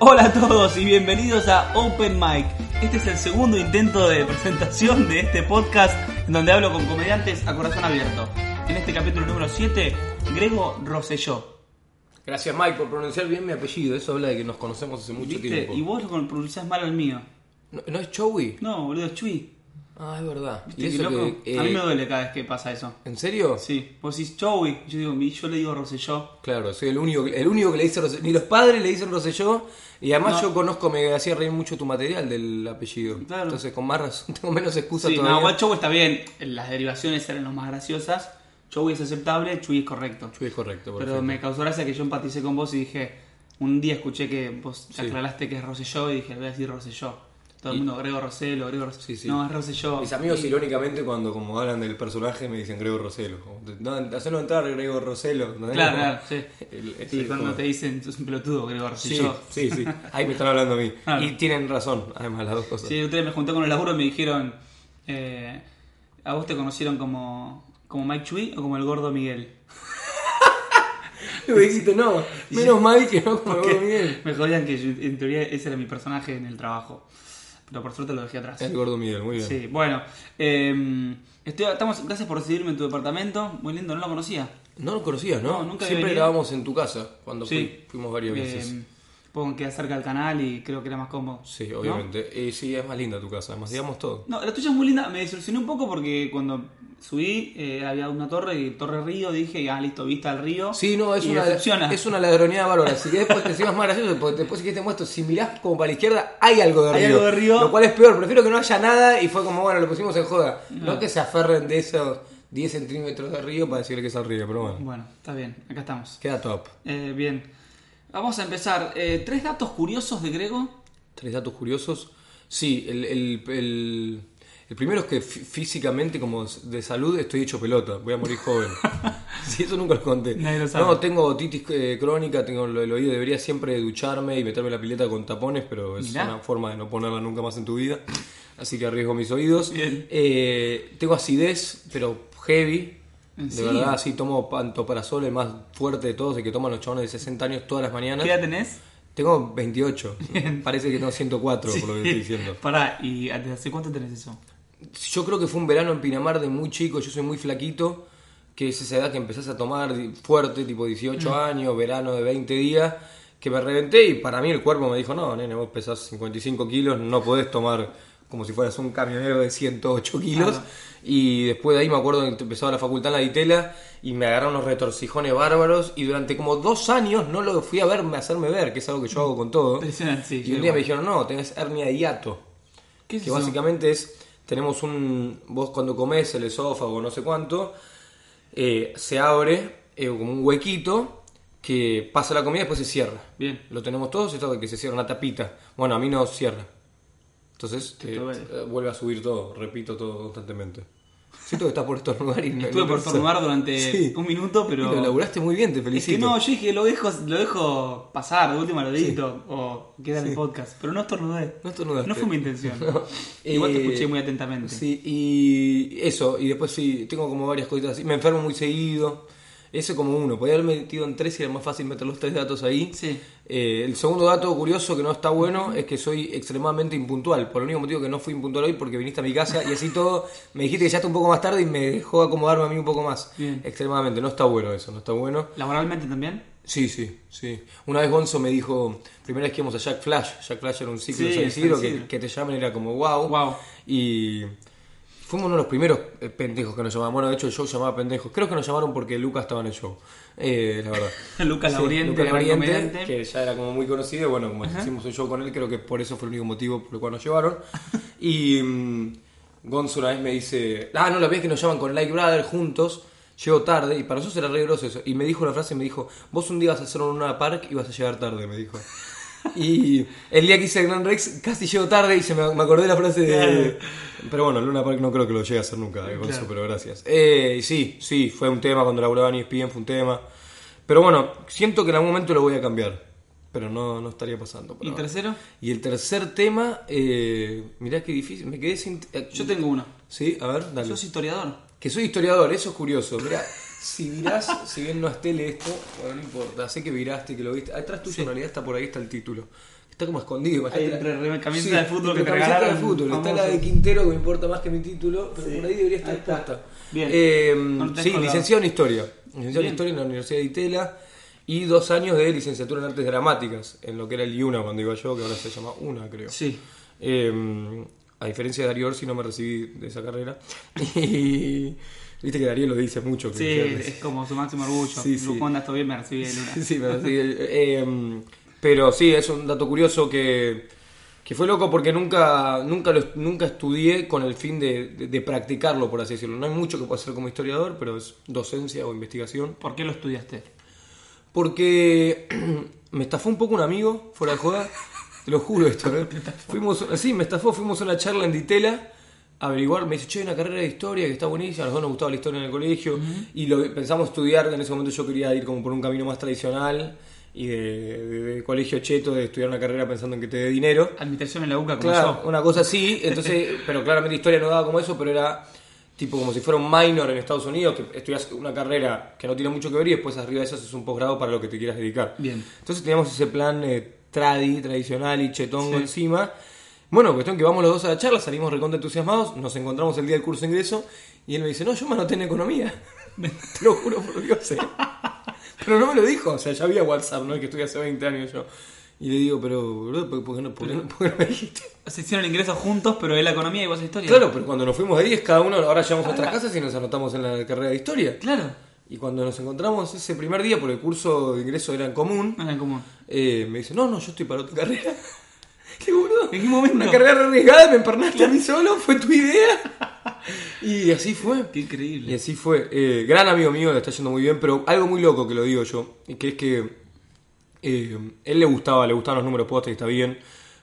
Hola a todos y bienvenidos a Open Mic. Este es el segundo intento de presentación de este podcast en donde hablo con comediantes a corazón abierto. En este capítulo número 7, Grego Rosselló. Gracias Mike por pronunciar bien mi apellido, eso habla de que nos conocemos hace mucho ¿Viste? tiempo. Y vos lo pronunciás mal al mío. ¿No, no es Chowi? No, boludo, es Chui. Ah, es verdad. ¿Viste ¿Y qué eso loco? que, eh, A mí me duele cada vez que pasa eso. ¿En serio? Sí, vos decís Chui, yo digo, yo le digo Rosselló. Claro, soy el único, el único que le dice Rosselló. Ni los padres le dicen Rosselló. Y además No. yo conozco, me hacía reír mucho tu material del apellido. Claro. Entonces con más razón, tengo menos excusa Sí, todavía. no, igual está bien. Las derivaciones eran las más graciosas. Chui es aceptable, Chui es correcto. Chuy es correcto, Pero perfecto. me causó gracia que yo empaticé con vos y dije, un día escuché que vos Sí. aclaraste que es Rosselló y dije, voy a decir Rosselló. Todo el mundo, Grego Roselo, Grego Roselo. Sí, sí. No, es Rosselló. Mis amigos Y- irónicamente cuando como hablan del personaje me dicen Grego Roselo. Como, No, hacerlo entrar Grego Roselo. ¿no? Claro, Como- claro, sí. El- Sí, cuando como- te dicen, sos un pelotudo, Grego Sí, Rosselló. sí, sí. Ahí me están hablando a mí. Y tienen razón, además, las dos cosas. Sí, día me junté con el laburo y me dijeron, eh, ¿a vos te conocieron como, como Mike Chui o como el gordo Miguel? Y me dijiste, no, menos mal que no como Miguel. Me jodían que yo- en teoría ese era mi personaje en el trabajo. Pero por suerte lo dejé atrás. El Gordo Miguel, muy bien. Sí, bueno. eh, estoy, estamos, gracias por recibirme en tu departamento. Muy lindo, no lo conocía. No lo conocías, ¿no? No, nunca Siempre grabamos en tu casa, cuando Sí. fui- fuimos varias veces. Eh, Pongo que cerca del canal y creo que era más cómodo. sí, ¿no? obviamente. Y sí, es más linda tu casa, además, digamos todo. No, la tuya es muy linda. Me desilusioné un poco porque cuando subí eh, había una torre y Torre Río dije, ah, listo, vista al río. Sí, no, es y una, es una ladroneada bárbara. Así que después te sigas más gracioso, porque después si que te muestro, si mirás como para la izquierda, hay algo de Hay río. algo de río. Lo cual es peor, prefiero que no haya nada y fue como, bueno, lo pusimos en joda. No, que se aferren de esos 10 centímetros de río para decirle que es el río, pero bueno. Bueno, está bien, acá estamos. Queda top. Eh, bien. Vamos a empezar. Eh, tres datos curiosos de Grego. Tres datos curiosos. Sí, el, el, el- el primero es que fí- físicamente, como de salud, estoy hecho pelota. Voy a morir joven. sí, eso nunca lo conté. Nadie lo sabe. No, tengo otitis eh, crónica, tengo del oído. Debería siempre ducharme y meterme la pileta con tapones, pero es Mirá. una forma de no ponerla nunca más en tu vida. Así que arriesgo mis oídos. Bien. Eh, tengo acidez, pero heavy. ¿En De serio? verdad, sí, tomo pantoprazol, el más fuerte de todos, el que toman los chabones de 60 años todas las mañanas. ¿Qué edad tenés? Tengo 28. Parece que tengo 104 por lo que estoy diciendo. Pará, ¿y desde hace cuánto tenés eso? Yo creo que fue un verano en Pinamar de muy chico, yo soy muy flaquito, que es esa edad que empezás a tomar fuerte, tipo 18 Mm. años, verano de 20 días, que me reventé y para mí el cuerpo me dijo, no, nene, vos pesás 55 kilos, no podés tomar como si fueras un camionero de 108 kilos. Y después de ahí me acuerdo que empezaba la facultad en la Ditela y me agarraron unos retorcijones bárbaros y durante como dos años no lo fui a verme, a hacerme ver, que es algo que yo hago con todo. Sí, y un día me dijeron, no, tenés hernia de hiato ¿Qué es que básicamente es, tenemos un, vos cuando comes el esófago, no sé cuánto, eh, se abre eh, como un huequito que pasa la comida y después se cierra. Bien. Lo tenemos todos, esto de que se cierra una tapita. Bueno, a mí no cierra. Entonces eh, vuelve a subir todo, repito todo constantemente. Siento que estás por estornudar y no- Estuve no por estornudar durante Sí. un minuto, Y pero... lo laburaste muy bien, te Es felicito. que no, yo dije, lo dejo, lo dejo pasar, de última lo edito, o queda en el podcast. Pero no estornudé. No estornudaste. No fue mi intención. No. Igual te Eh, escuché muy atentamente. Sí, y eso, y después sí, tengo como varias cositas así. Me enfermo muy seguido. Ese como uno, podía haber metido en tres y era más fácil meter los tres datos ahí. Sí. Eh, el segundo dato curioso que no está bueno es que soy extremadamente impuntual. Por el único motivo que no fui impuntual hoy porque viniste a mi casa y así todo me dijiste que ya está un poco más tarde y me dejó acomodarme a mí un poco más. Bien. Extremadamente, no está bueno eso, no está bueno. ¿Laboralmente también? Sí, sí, sí. Una vez Gonzo me dijo, primera vez que íbamos a Jack Flash, Jack Flash era un ciclo Sí, de San Isidro, San Isidro. que, que te llamen era como wow. Wow. Y fuimos uno de los primeros eh, pendejos que nos llamaban. Bueno, de hecho el show se llamaba pendejos. Creo que nos llamaron porque Lucas estaba en el show. Eh, la verdad. Lucas Sí, Lauriente, Lucas que ya era como muy conocido. Bueno, como hicimos un show con él, creo que por eso fue el único motivo por el cual nos llevaron. Y mm, Gonzo una vez me dice, ah, no, la vez que nos llaman con Like Brother juntos. Llego tarde y para nosotros era re grosso eso. Y me dijo una frase, me dijo, vos un día vas a hacer un Luna Park y vas a llegar tarde, me dijo. Y el día que hice el Gran Rex casi llego tarde y se me, me acordé de la frase de... Pero bueno, el Luna Park no creo que lo llegue a hacer nunca, eh, Claro. pero gracias. Eh, sí, sí, fue un tema cuando laburaba en ESPN, fue un tema. Pero bueno, siento que en algún momento lo voy a cambiar. Pero no, no estaría pasando. ¿Y ahora. tercero? Y el tercer tema, eh, mirá qué difícil, me quedé sin... eh, Yo tengo uno. Sí, a ver, dale. Sos historiador. Que soy historiador, eso es curioso. Mirá, Si virás, si bien no esté esto, bueno, no importa, sé que viraste, que lo viste. Atrás tuyo Sí. en realidad está por ahí, está el título. Está como escondido. Re- camiseta de fútbol que te regalaron, de fútbol. Está la de Quintero que me importa más que mi título, pero Sí. por ahí debería estar expuesta. Bien. Eh, No sí, licenciado en Historia. Licenciado Bien. en Historia en la Universidad de Itela y dos años de licenciatura en Artes Dramáticas, en lo que era el IUNA cuando iba yo, que ahora se llama UNA, creo. Sí. Eh, a diferencia de Darío Orsi, no me recibí de esa carrera. Y viste que Darío lo dice mucho. que Sí, es como su máximo orgullo. Sí, sí. Estoy bien me recibí de Luna. Sí, me recibí. Eh, pero sí, es un dato curioso que, que fue loco porque nunca, nunca, lo, nunca estudié con el fin de, de- de practicarlo, por así decirlo. No hay mucho que pueda hacer como historiador, pero es docencia o investigación. ¿Por qué lo estudiaste? Porque me estafó un poco un amigo, fuera de joda. Te lo juro esto, ¿eh? Fuimos, sí, me estafó, fuimos a una charla en Ditela averiguar, me dice, che, hay una carrera de historia que está buenísima, a los dos nos gustaba la historia en el colegio, y lo pensamos estudiar, en ese momento yo quería ir como por un camino más tradicional y de, de- de colegio cheto, de estudiar una carrera pensando en que te dé dinero. Administración en la UCA como Claro, yo. una cosa así, entonces, pero claramente historia no daba como eso, pero era tipo como si fuera un minor en Estados Unidos, que estudias una carrera que no tiene mucho que ver y después arriba de eso haces un posgrado para lo que te quieras dedicar. Bien. Entonces teníamos ese plan eh, tradi, tradicional y chetongo Sí. encima. Bueno, cuestión que vamos los dos a la charla, salimos recontra entusiasmados, nos encontramos el día del curso de ingreso y él me dice, no, yo me anoté en economía. Te lo juro por Dios. eh. Pero no me lo dijo, o sea, ya había WhatsApp, ¿no? Que estoy hace 20 años yo. Y le digo, pero, boludo, ¿por por qué no, por qué no- por qué no me dijiste? Se hicieron ingresos juntos, pero él la economía y vos historia. Claro, pero cuando nos fuimos de 10, cada uno, ahora llegamos a nuestras casas y nos anotamos en la carrera de historia. Claro. Y cuando nos encontramos ese primer día, porque el curso de ingreso era en común, es en común. eh, me dice, no, no, yo estoy para otra carrera. ¿Qué boludo? ¿En qué momento? Una carrera re arriesgada, me empernaste a mí solo, fue tu y Y así fue. Qué Y increíble. así fue. Eh, gran amigo mío, le está yendo muy bien, pero algo muy loco que lo digo yo, y que es que eh, él le gustaba, le gustaban los números postres, está bien,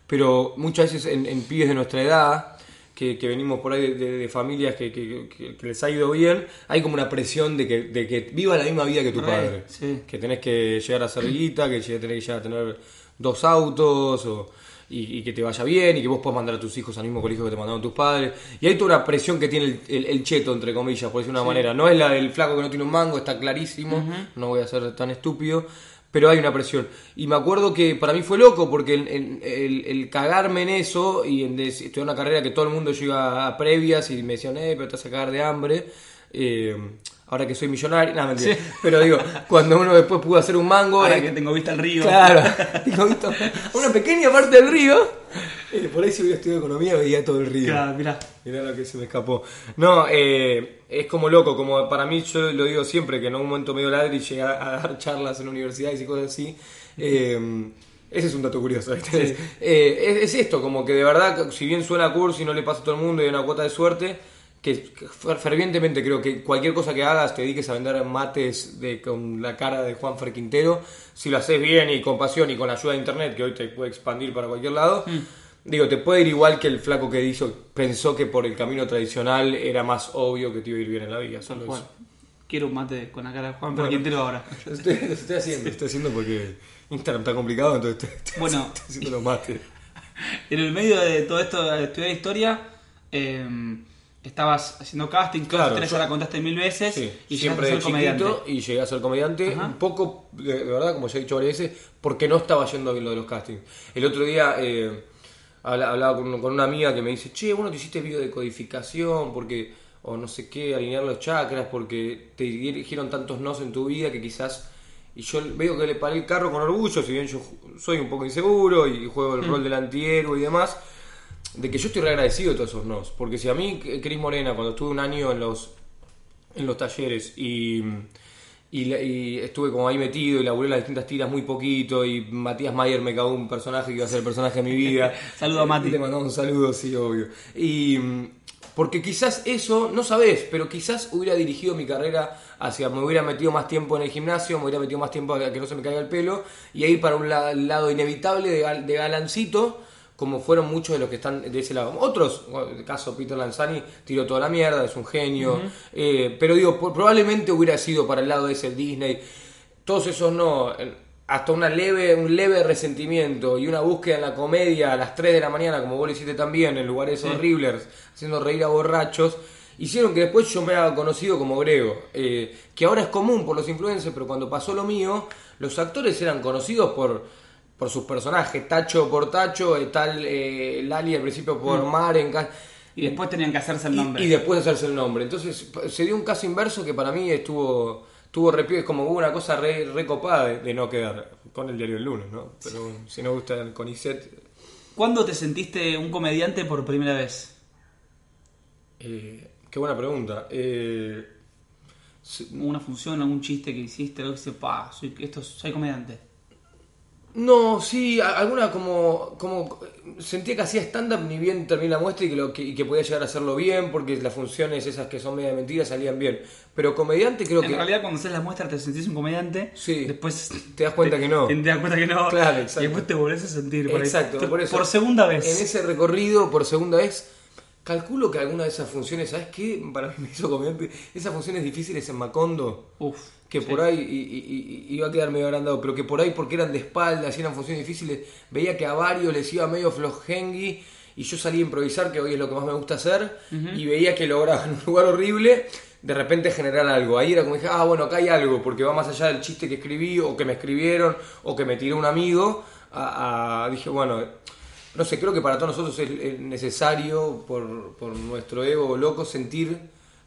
pero muchas veces en, en pibes de nuestra edad, que, que venimos por ahí de, de- de familias que, que- les ha ido bien, hay como una presión de que, de que viva la misma vida que tu Re, padre. sí. Que tenés que llegar a ser guita, que tenés que llegar a tener dos autos, o- y, y que te vaya bien, y que vos puedas mandar a tus hijos al mismo colegio que te mandaron tus padres. Y hay toda una presión que tiene el, el- el cheto, entre comillas, por decir de una manera. No es la del flaco que no tiene un mango, está clarísimo, no voy a ser tan estúpido. Pero hay una presión. Y me acuerdo que para mí fue loco porque el, cagarme en eso y en estudiar una carrera que todo el mundo iba a previas y me decían, eh, pero te vas a cagar de hambre. eh, ahora que soy millonario, no, mentira. Pero digo, cuando uno después pudo hacer un mango. Ahora que tengo vista al río. Claro, digo, visto, una pequeña parte del río. eh, por ahí si hubiera estudiado economía veía todo el río. Claro, mirá. Mirá lo que se me escapó. No, eh, es como loco, como para mí yo lo digo siempre, que en un momento medio ladri llegué a, a dar charlas en universidades y cosas así. eh, ese es un dato curioso. ¿viste? Eh, es, es esto, como que de verdad, si bien suena curso y no le pasa a todo el mundo y hay una cuota de suerte, que que fer- fervientemente creo que cualquier cosa que hagas, te dediques a vender mates de, con la cara de Juan Fer Quintero, si lo haces bien y con pasión y con la ayuda de internet, que hoy te puede expandir para cualquier lado, digo, te puede ir igual que el flaco que hizo, pensó que por el camino tradicional era más obvio que te iba a ir bien en la vida. Solo Juan. eso. Quiero un mate con la cara de Juan Bueno. Perquintero ahora. Lo estoy, lo estoy haciendo, lo estoy haciendo porque Instagram está complicado, entonces estoy, estoy Bueno. estoy haciendo los mates. En el medio de todo esto de estudiar historia, eh, estabas haciendo casting, Claro, claro, ya la contaste mil veces Sí, y siempre llegaste a de ser comediante. y llegué a ser comediante. Ajá. Un poco, de, de verdad, como ya he dicho varias veces, porque no estaba yendo bien lo de los castings. El otro día eh, habla- hablaba con, con una amiga que me dice, che, bueno, te hiciste biodecodificación porque, o no sé qué, alinear los chakras, porque te dirigieron tantos nos en tu vida que quizás... Y yo veo que le paré el carro con orgullo, si bien yo soy un poco inseguro y juego el rol del antihéroe y demás, de que yo estoy re agradecido de todos esos nos. Porque si a mí, Cris Morena, cuando estuve un año en los en los talleres y, y, y estuve como ahí metido y laburé las distintas tiras muy poquito y Matías Mayer me cagó un personaje que iba a ser el personaje de mi vida. Saludo a Mati. Le mandamos un saludo, sí, obvio. Y porque quizás eso, no sabés, pero quizás hubiera dirigido mi carrera hacia, me hubiera metido más tiempo en el gimnasio, me hubiera metido más tiempo a que no se me caiga el pelo y a ir para un la- lado inevitable de, de galancito como fueron muchos de los que están de ese lado. Otros, el caso Peter Lanzani, tiró toda la mierda, es un genio. Eh, pero digo, probablemente hubiera sido para el lado de ese Disney. Todos esos no. Hasta una leve, un leve resentimiento y una búsqueda en la comedia a las 3 de la mañana, como vos lo hiciste también, en lugares horribles, haciendo reír a borrachos. hicieron que después yo me haga conocido como Grego, eh, que ahora es común por los influencers, pero cuando pasó lo mío, los actores eran conocidos por, por sus personajes, Tacho por Tacho, eh, tal eh, Lali al principio por Mar, en ca- Y después tenían que hacerse el y- nombre. Y, después hacerse el nombre. Entonces se dio un caso inverso que para mí estuvo estuvo re piola, es como hubo una cosa re, re copada de, de no quedar con el diario el lunes, ¿no? Pero si no gusta el CONICET, ¿Cuándo te sentiste un comediante por primera vez? eh, qué buena pregunta. Eh, ¿Una función, algún chiste que hiciste? Algo que dice, pa, soy, esto, soy comediante. No, sí, alguna como, como sentía que hacía stand-up ni bien terminé la muestra y que, lo, que, y que podía llegar a hacerlo bien porque las funciones esas que son media mentira salían bien. Pero comediante creo en que... realidad, cuando haces la muestra, te sentís un comediante. Sí. Después Te das cuenta que no. Te, te das cuenta que no. Claro, exacto. Y después te volvés a sentir. por. Exacto, por eso. Por segunda vez. En ese recorrido, por segunda vez, calculo que alguna de esas funciones, ¿sabes qué? Para mí me hizo comediante. Esas funciones difíciles en Macondo, Uf. Que sí. por ahí y- y- y- iba a quedar medio agrandado, pero que por ahí porque eran de espaldas y eran funciones difíciles, veía que a varios les iba medio flojengui y yo salí a improvisar, que hoy es lo que más me gusta hacer, y veía que lograba en un lugar horrible de repente generar algo. Ahí era como dije, ah, bueno, acá hay algo, porque va más allá del chiste que escribí, o que me escribieron, o que me tiró un amigo. A, a- dije, bueno, no sé, creo que para todos nosotros es, es necesario, por, por nuestro ego loco, sentir.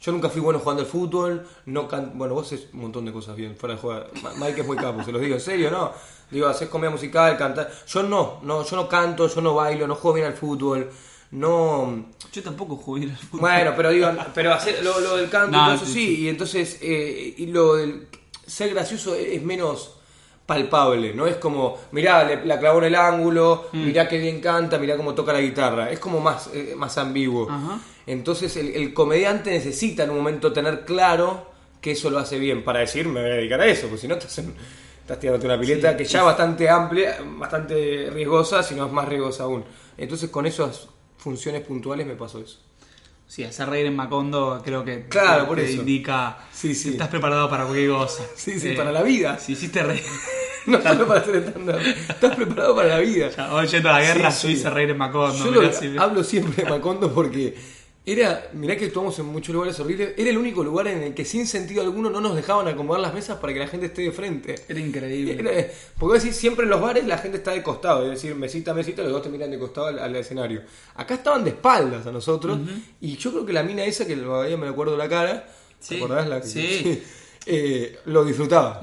Yo nunca fui bueno jugando al fútbol, no can- bueno, vos haces un montón de cosas bien fuera de jugar. Mike es muy capo, se los digo en serio, ¿no? Digo, haces comedia musical, cantar. Yo no, no, yo no canto, yo no bailo, no juego bien al fútbol, no. Yo tampoco jugué al fútbol. Bueno, pero digo, pero hacer lo, lo del canto y No, eso sí, sí, y entonces eh, y lo del ser gracioso es menos palpable, no es como, mirá, le- la clavó en el ángulo, Mm. mirá qué bien canta, mirá cómo toca la guitarra, es como más, eh, más ambiguo. Ajá. Entonces el, el comediante necesita en un momento tener claro que eso lo hace bien, para decir, me voy a dedicar a eso, porque si no estás, en- estás tirándote una pileta que ya es bastante amplia, bastante riesgosa, si no es más riesgosa aún. Entonces con esas funciones puntuales me pasó eso. Sí, hacer reír en Macondo creo que Claro, te por eso. indica Sí, sí. que estás preparado para cualquier cosa. Sí, sí, Eh, para la vida. Si hiciste reír. No solo para hacer stand Estás preparado para la vida. Ya, yendo a la guerra, Sí, yo hice reír en Macondo. Yo lo- hablo siempre de Macondo porque era, mirá que actuamos en muchos lugares horribles, era el único lugar en el que sin sentido alguno no nos dejaban acomodar las mesas para que la gente esté de frente. Era increíble. Era- porque decís, siempre en los bares la gente está de costado, es decir, mesita, mesita, los dos te miran de costado al, al escenario. Acá estaban de espaldas a nosotros, y yo creo que la mina esa, que todavía me acuerdo la cara, Sí, ¿te acordás? La que- sí. Eh, lo disfrutaba.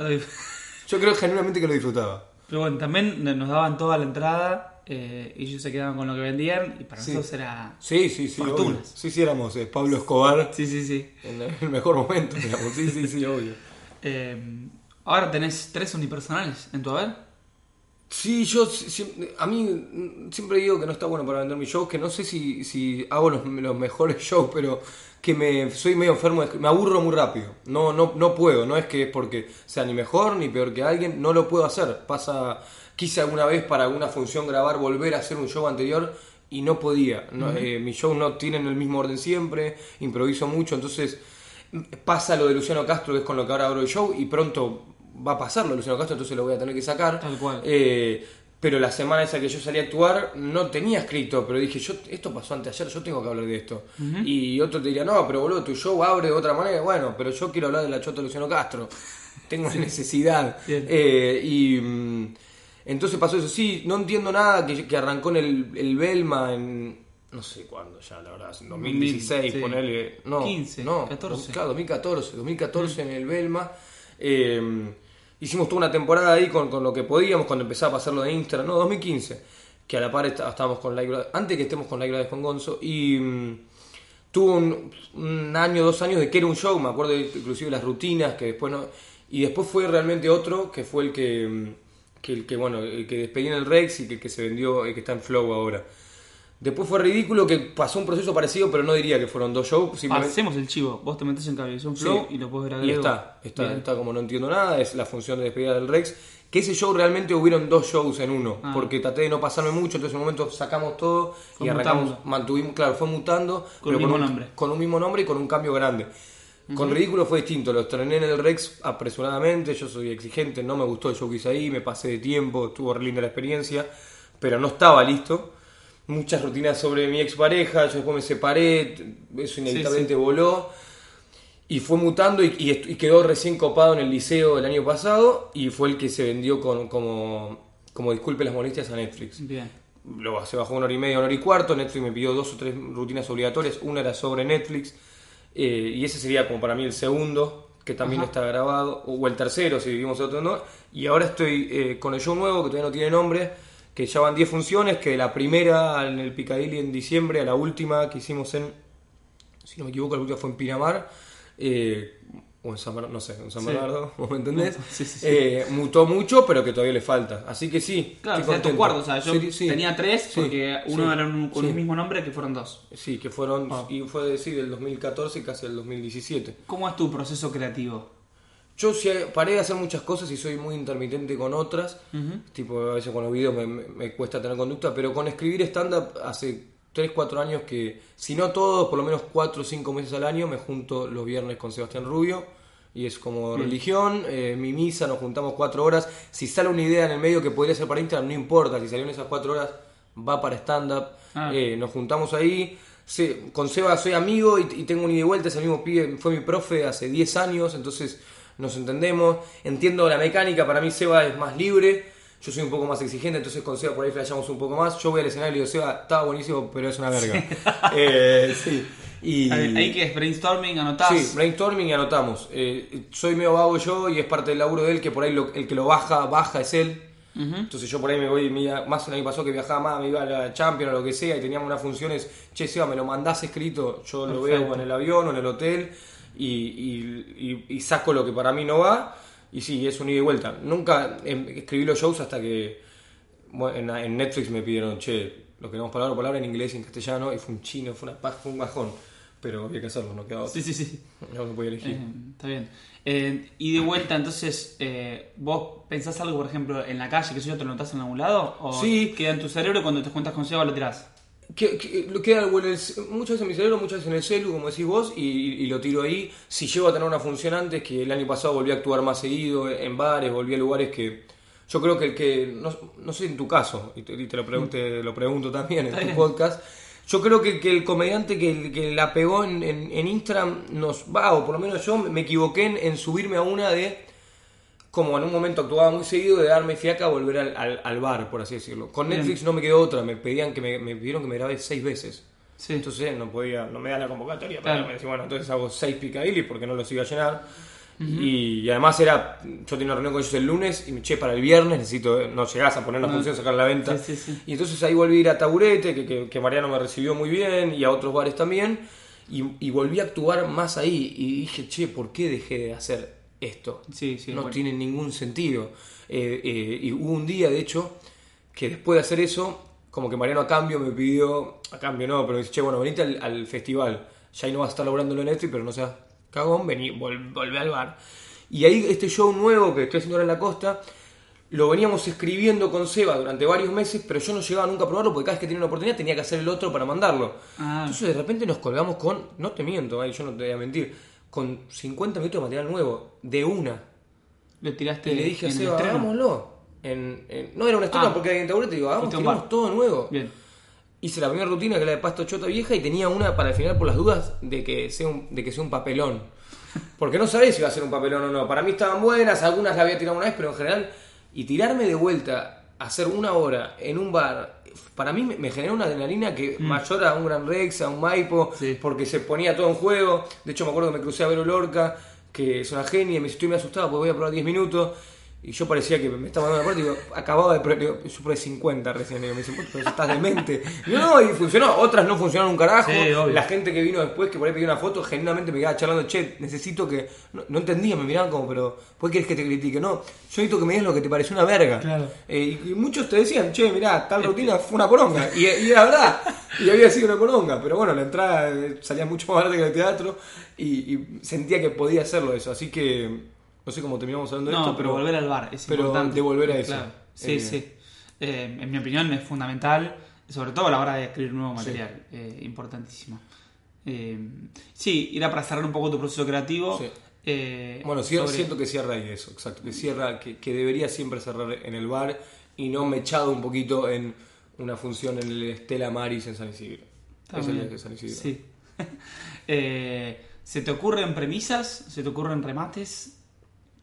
Yo creo genuinamente que lo disfrutaba. Pero bueno, también nos daban toda la entrada eh, y ellos se quedaban con lo que vendían y para Sí. nosotros era... Sí, sí, sí. Fortunas. obvio. Sí, sí, éramos eh, Pablo Escobar Sí, sí, sí. en el mejor momento, digamos. Sí, sí, sí, obvio. Eh, ahora tenés tres unipersonales en tu haber. Sí, yo si- si- a mí mm, siempre digo que no está bueno para vender mis shows, que no sé si, si hago los, los mejores shows, pero que me soy medio enfermo, me aburro muy rápido. No, no, no puedo, no es que es porque sea ni mejor ni peor que alguien, no lo puedo hacer. Pasa, quise alguna vez para alguna función grabar, volver a hacer un show anterior y no podía. No, eh, mis shows no tienen el mismo orden siempre, improviso mucho, entonces pasa lo de Luciano Castro, que es con lo que ahora abro el show, y pronto va a pasar lo de Luciano Castro, entonces lo voy a tener que sacar. Tal cual. Eh, pero la semana esa que yo salí a actuar no tenía escrito, pero dije, yo esto pasó antes de ayer, yo tengo que hablar de esto. Y otro te diría, no, pero boludo, tu show abre de otra manera. Bueno, pero yo quiero hablar de la chota de Luciano Castro. Tengo necesidad. Bien. Eh, y mm, entonces pasó eso. Sí, no entiendo nada que, que arrancó en el, el Belma en... No sé cuándo ya, la verdad, en 2016, Sí. ponerle... No, 15, no, 14. Claro, 2014, 2014 en el Belma. Eh, hicimos toda una temporada ahí con, con lo que podíamos cuando empezaba a pasar lo de Instagram, no, 2015, que a la par está- estábamos con Live antes que estemos con Live Brothers con Gonzo, y mm, tuvo un, un año, dos años de que era un show, me acuerdo de- inclusive las rutinas, que después no, y después fue realmente otro, que fue el que, mm, que, el que bueno, el que despedí en el Rex y que, que se vendió, el que está en Flow ahora. Después fue ridículo que pasó un proceso parecido, pero no diría que fueron dos shows. simplemente- Hacemos el chivo. Vos te metes en Cablevisión Flow Sí. y lo puedes ver a Y está, está, Bien. está como no entiendo nada, es la función de despedida del Rex. Que ese show realmente hubieron dos shows en uno, Ah. porque traté de no pasarme mucho, entonces en un momento sacamos todo Fue y arrancamos, mutando. mantuvimos, claro, fue mutando, Con el pero mismo un, nombre. con un mismo nombre y con un cambio grande. Con Ridículo fue distinto, lo estrené en el Rex apresuradamente, yo soy exigente, no me gustó el show que hice ahí, me pasé de tiempo, estuvo re linda la experiencia, pero no estaba listo. muchas rutinas sobre mi expareja, yo después me separé, eso inevitablemente voló. Y fue mutando y, y, quedó recién copado en el liceo el año pasado y fue el que se vendió con, como, como disculpe las molestias a Netflix. Bien. Luego se bajó una hora y media, una hora y cuarto, Netflix me pidió dos o tres rutinas obligatorias, una era sobre Netflix eh, y ese sería como para mí el segundo, que también está grabado, o el tercero si vivimos otro no. Y ahora estoy eh, con el show nuevo que todavía no tiene nombre, que ya van 10 funciones, que la primera en el Picadilly en diciembre, a la última que hicimos en, si no me equivoco, la última fue en Pinamar. Eh, o en San Bernardo, no sé, en San Bernardo, ¿me entendés? Eh, mutó mucho, pero que todavía le falta. Así que sí. Claro, estoy tu cuarto, o sea, yo tenía tres porque uno era con el mismo nombre que fueron dos. Sí, que fueron, ah. y fue decir, del 2014 casi el 2017. ¿Cómo es tu proceso creativo? Yo sí, paré de hacer muchas cosas y soy muy intermitente con otras. Tipo, a veces con los videos me, me cuesta tener conducta, pero con escribir stand-up hace 3, 4 años que, si no todos, por lo menos 4 o 5 meses al año, me junto los viernes con Sebastián Rubio. Y es como religión, eh, mi misa, nos juntamos 4 horas. Si sale una idea en el medio que podría ser para Instagram, no importa. Si salió en esas 4 horas, va para stand-up. Ah. Eh, nos juntamos ahí. con Seba soy amigo y, tengo un ida y vuelta. Es el mismo pibe, fue mi profe hace 10 años, entonces nos entendemos. Entiendo la mecánica, para mí Seba es más libre yo soy un poco más exigente, entonces con Seba por ahí flasheamos un poco más. Yo voy al escenario y le digo, Seba, estaba buenísimo, pero es una verga. eh, sí. Y, ahí que es brainstorming, anotás. Sí, brainstorming y anotamos. Eh, soy medio vago yo y es parte del laburo de él que por ahí el que lo baja, baja es él. Entonces yo por ahí me voy, más el año pasado que viajaba más, me iba a la Champions o lo que sea y teníamos unas funciones, che Seba, me lo mandás escrito, yo lo veo en el avión o en el hotel y, y saco lo que para mí no va y sí, es un ida y vuelta. Nunca em, escribí los shows hasta que en, Netflix me pidieron, che, lo queremos palabra por palabra en inglés y en castellano, y fue un chino, fue, una, fue un bajón. Pero había que hacerlo, no quedaba Sí, sí, sí. No se podía elegir. Eh, está bien. Eh, y de vuelta, entonces, eh, ¿vos pensás algo, por ejemplo, en la calle, que si yo te lo notás en algún lado? ¿O sí. queda en tu cerebro y cuando te cuentas con Seba lo tirás? Que, que, queda muchas veces en mi cerebro, muchas veces en el celu, como decís vos, y, lo tiro ahí. Si llego a tener una función antes, que el año pasado volví a actuar más seguido en bares, volví a lugares que. Yo creo que el que. No, sé en tu caso, y te, lo, pregunto, lo pregunto también en tu podcast. Yo creo que, el comediante que, que la pegó en, en, Instagram nos va, o por lo menos yo me equivoqué en subirme a una de como en un momento actuaba muy seguido de darme fiaca a volver al, al, bar, por así decirlo. Con Netflix no me quedó otra, me pedían que me, me pidieron que me grabe seis veces. Sí. Entonces no podía, no me da la convocatoria, pero me decía, bueno, entonces hago seis picadilly porque no los iba a llenar. y, además era, yo tenía una reunión con ellos el lunes y me eché para el viernes, necesito, no llegás a poner la función, sacar la venta. y entonces ahí volví a ir a Taburete, que, que, que, Mariano me recibió muy bien, y a otros bares también, y, y volví a actuar más ahí. Y dije, che, ¿por qué dejé de hacer esto. Sí, sí, no tiene ningún sentido. Eh, eh, y hubo un día, de hecho, que después de hacer eso, como que Mariano a cambio me pidió, a cambio no, pero me dice, che, bueno, venite al, festival. Ya ahí no vas a estar laburando en Netflix, pero no seas cagón, vení, volvé al bar. Y ahí este show nuevo que estoy haciendo ahora en la costa, lo veníamos escribiendo con Seba durante varios meses, pero yo no llegaba nunca a probarlo porque cada vez que tenía una oportunidad tenía que hacer el otro para mandarlo. Ah. Entonces de repente nos colgamos con, no te miento, yo no te voy a mentir, con 50 minutos de material nuevo, de una. Le tiraste y le dije a Seba, hagámoslo. En, no era un estreno ah. porque alguien te te digo, hagamos, todo nuevo. Bien. Hice la primera rutina que era de pasto chota vieja y tenía una para el final por las dudas de que sea un, de que sea un papelón. Porque no sabés si va a ser un papelón o no. Para mí estaban buenas, algunas la había tirado una vez, pero en general. Y tirarme de vuelta hacer una hora en un bar para mí me, generó una adrenalina que mm. mayor a un Gran Rex, a un Maipo, porque se ponía todo en juego. De hecho, me acuerdo que me crucé a ver Lorca, que es una genia, y me dice, estoy muy asustado porque voy a probar 10 minutos. Y yo parecía que me estaba dando la parte y digo, acababa de digo, yo probé 50 recién. Y me dicen, pero estás demente. Y no, y funcionó. Otras no funcionaron un carajo. la gente que vino después, que por ahí pidió una foto, genuinamente me quedaba charlando, che, necesito que. No, entendía, me miraban como, pero ¿por qué quieres que te critique? No, yo necesito que me digas lo que te pareció una verga. Eh, y, muchos te decían, che, mirá, tal rutina fue una poronga. Y, y era verdad. Y había sido una poronga. Pero bueno, la entrada eh, salía mucho más barata que el teatro. Y, y sentía que podía hacerlo eso. Así que no sé cómo terminamos hablando de esto, pero, volver al bar es pero importante. de volver a eso. Sí, eh, sí. Eh, en mi opinión es fundamental, sobre todo a la hora de escribir nuevo material. Eh, importantísimo. sí, ir a para cerrar un poco tu proceso creativo. bueno, siento que cierra ahí eso, exacto. Que cierra, que, que, debería siempre cerrar en el bar y no me echado un poquito en una función en el Estela Maris en San Isidro. Es el de San Isidro. Sí. Eh, ¿Se te ocurren premisas? ¿Se te ocurren remates?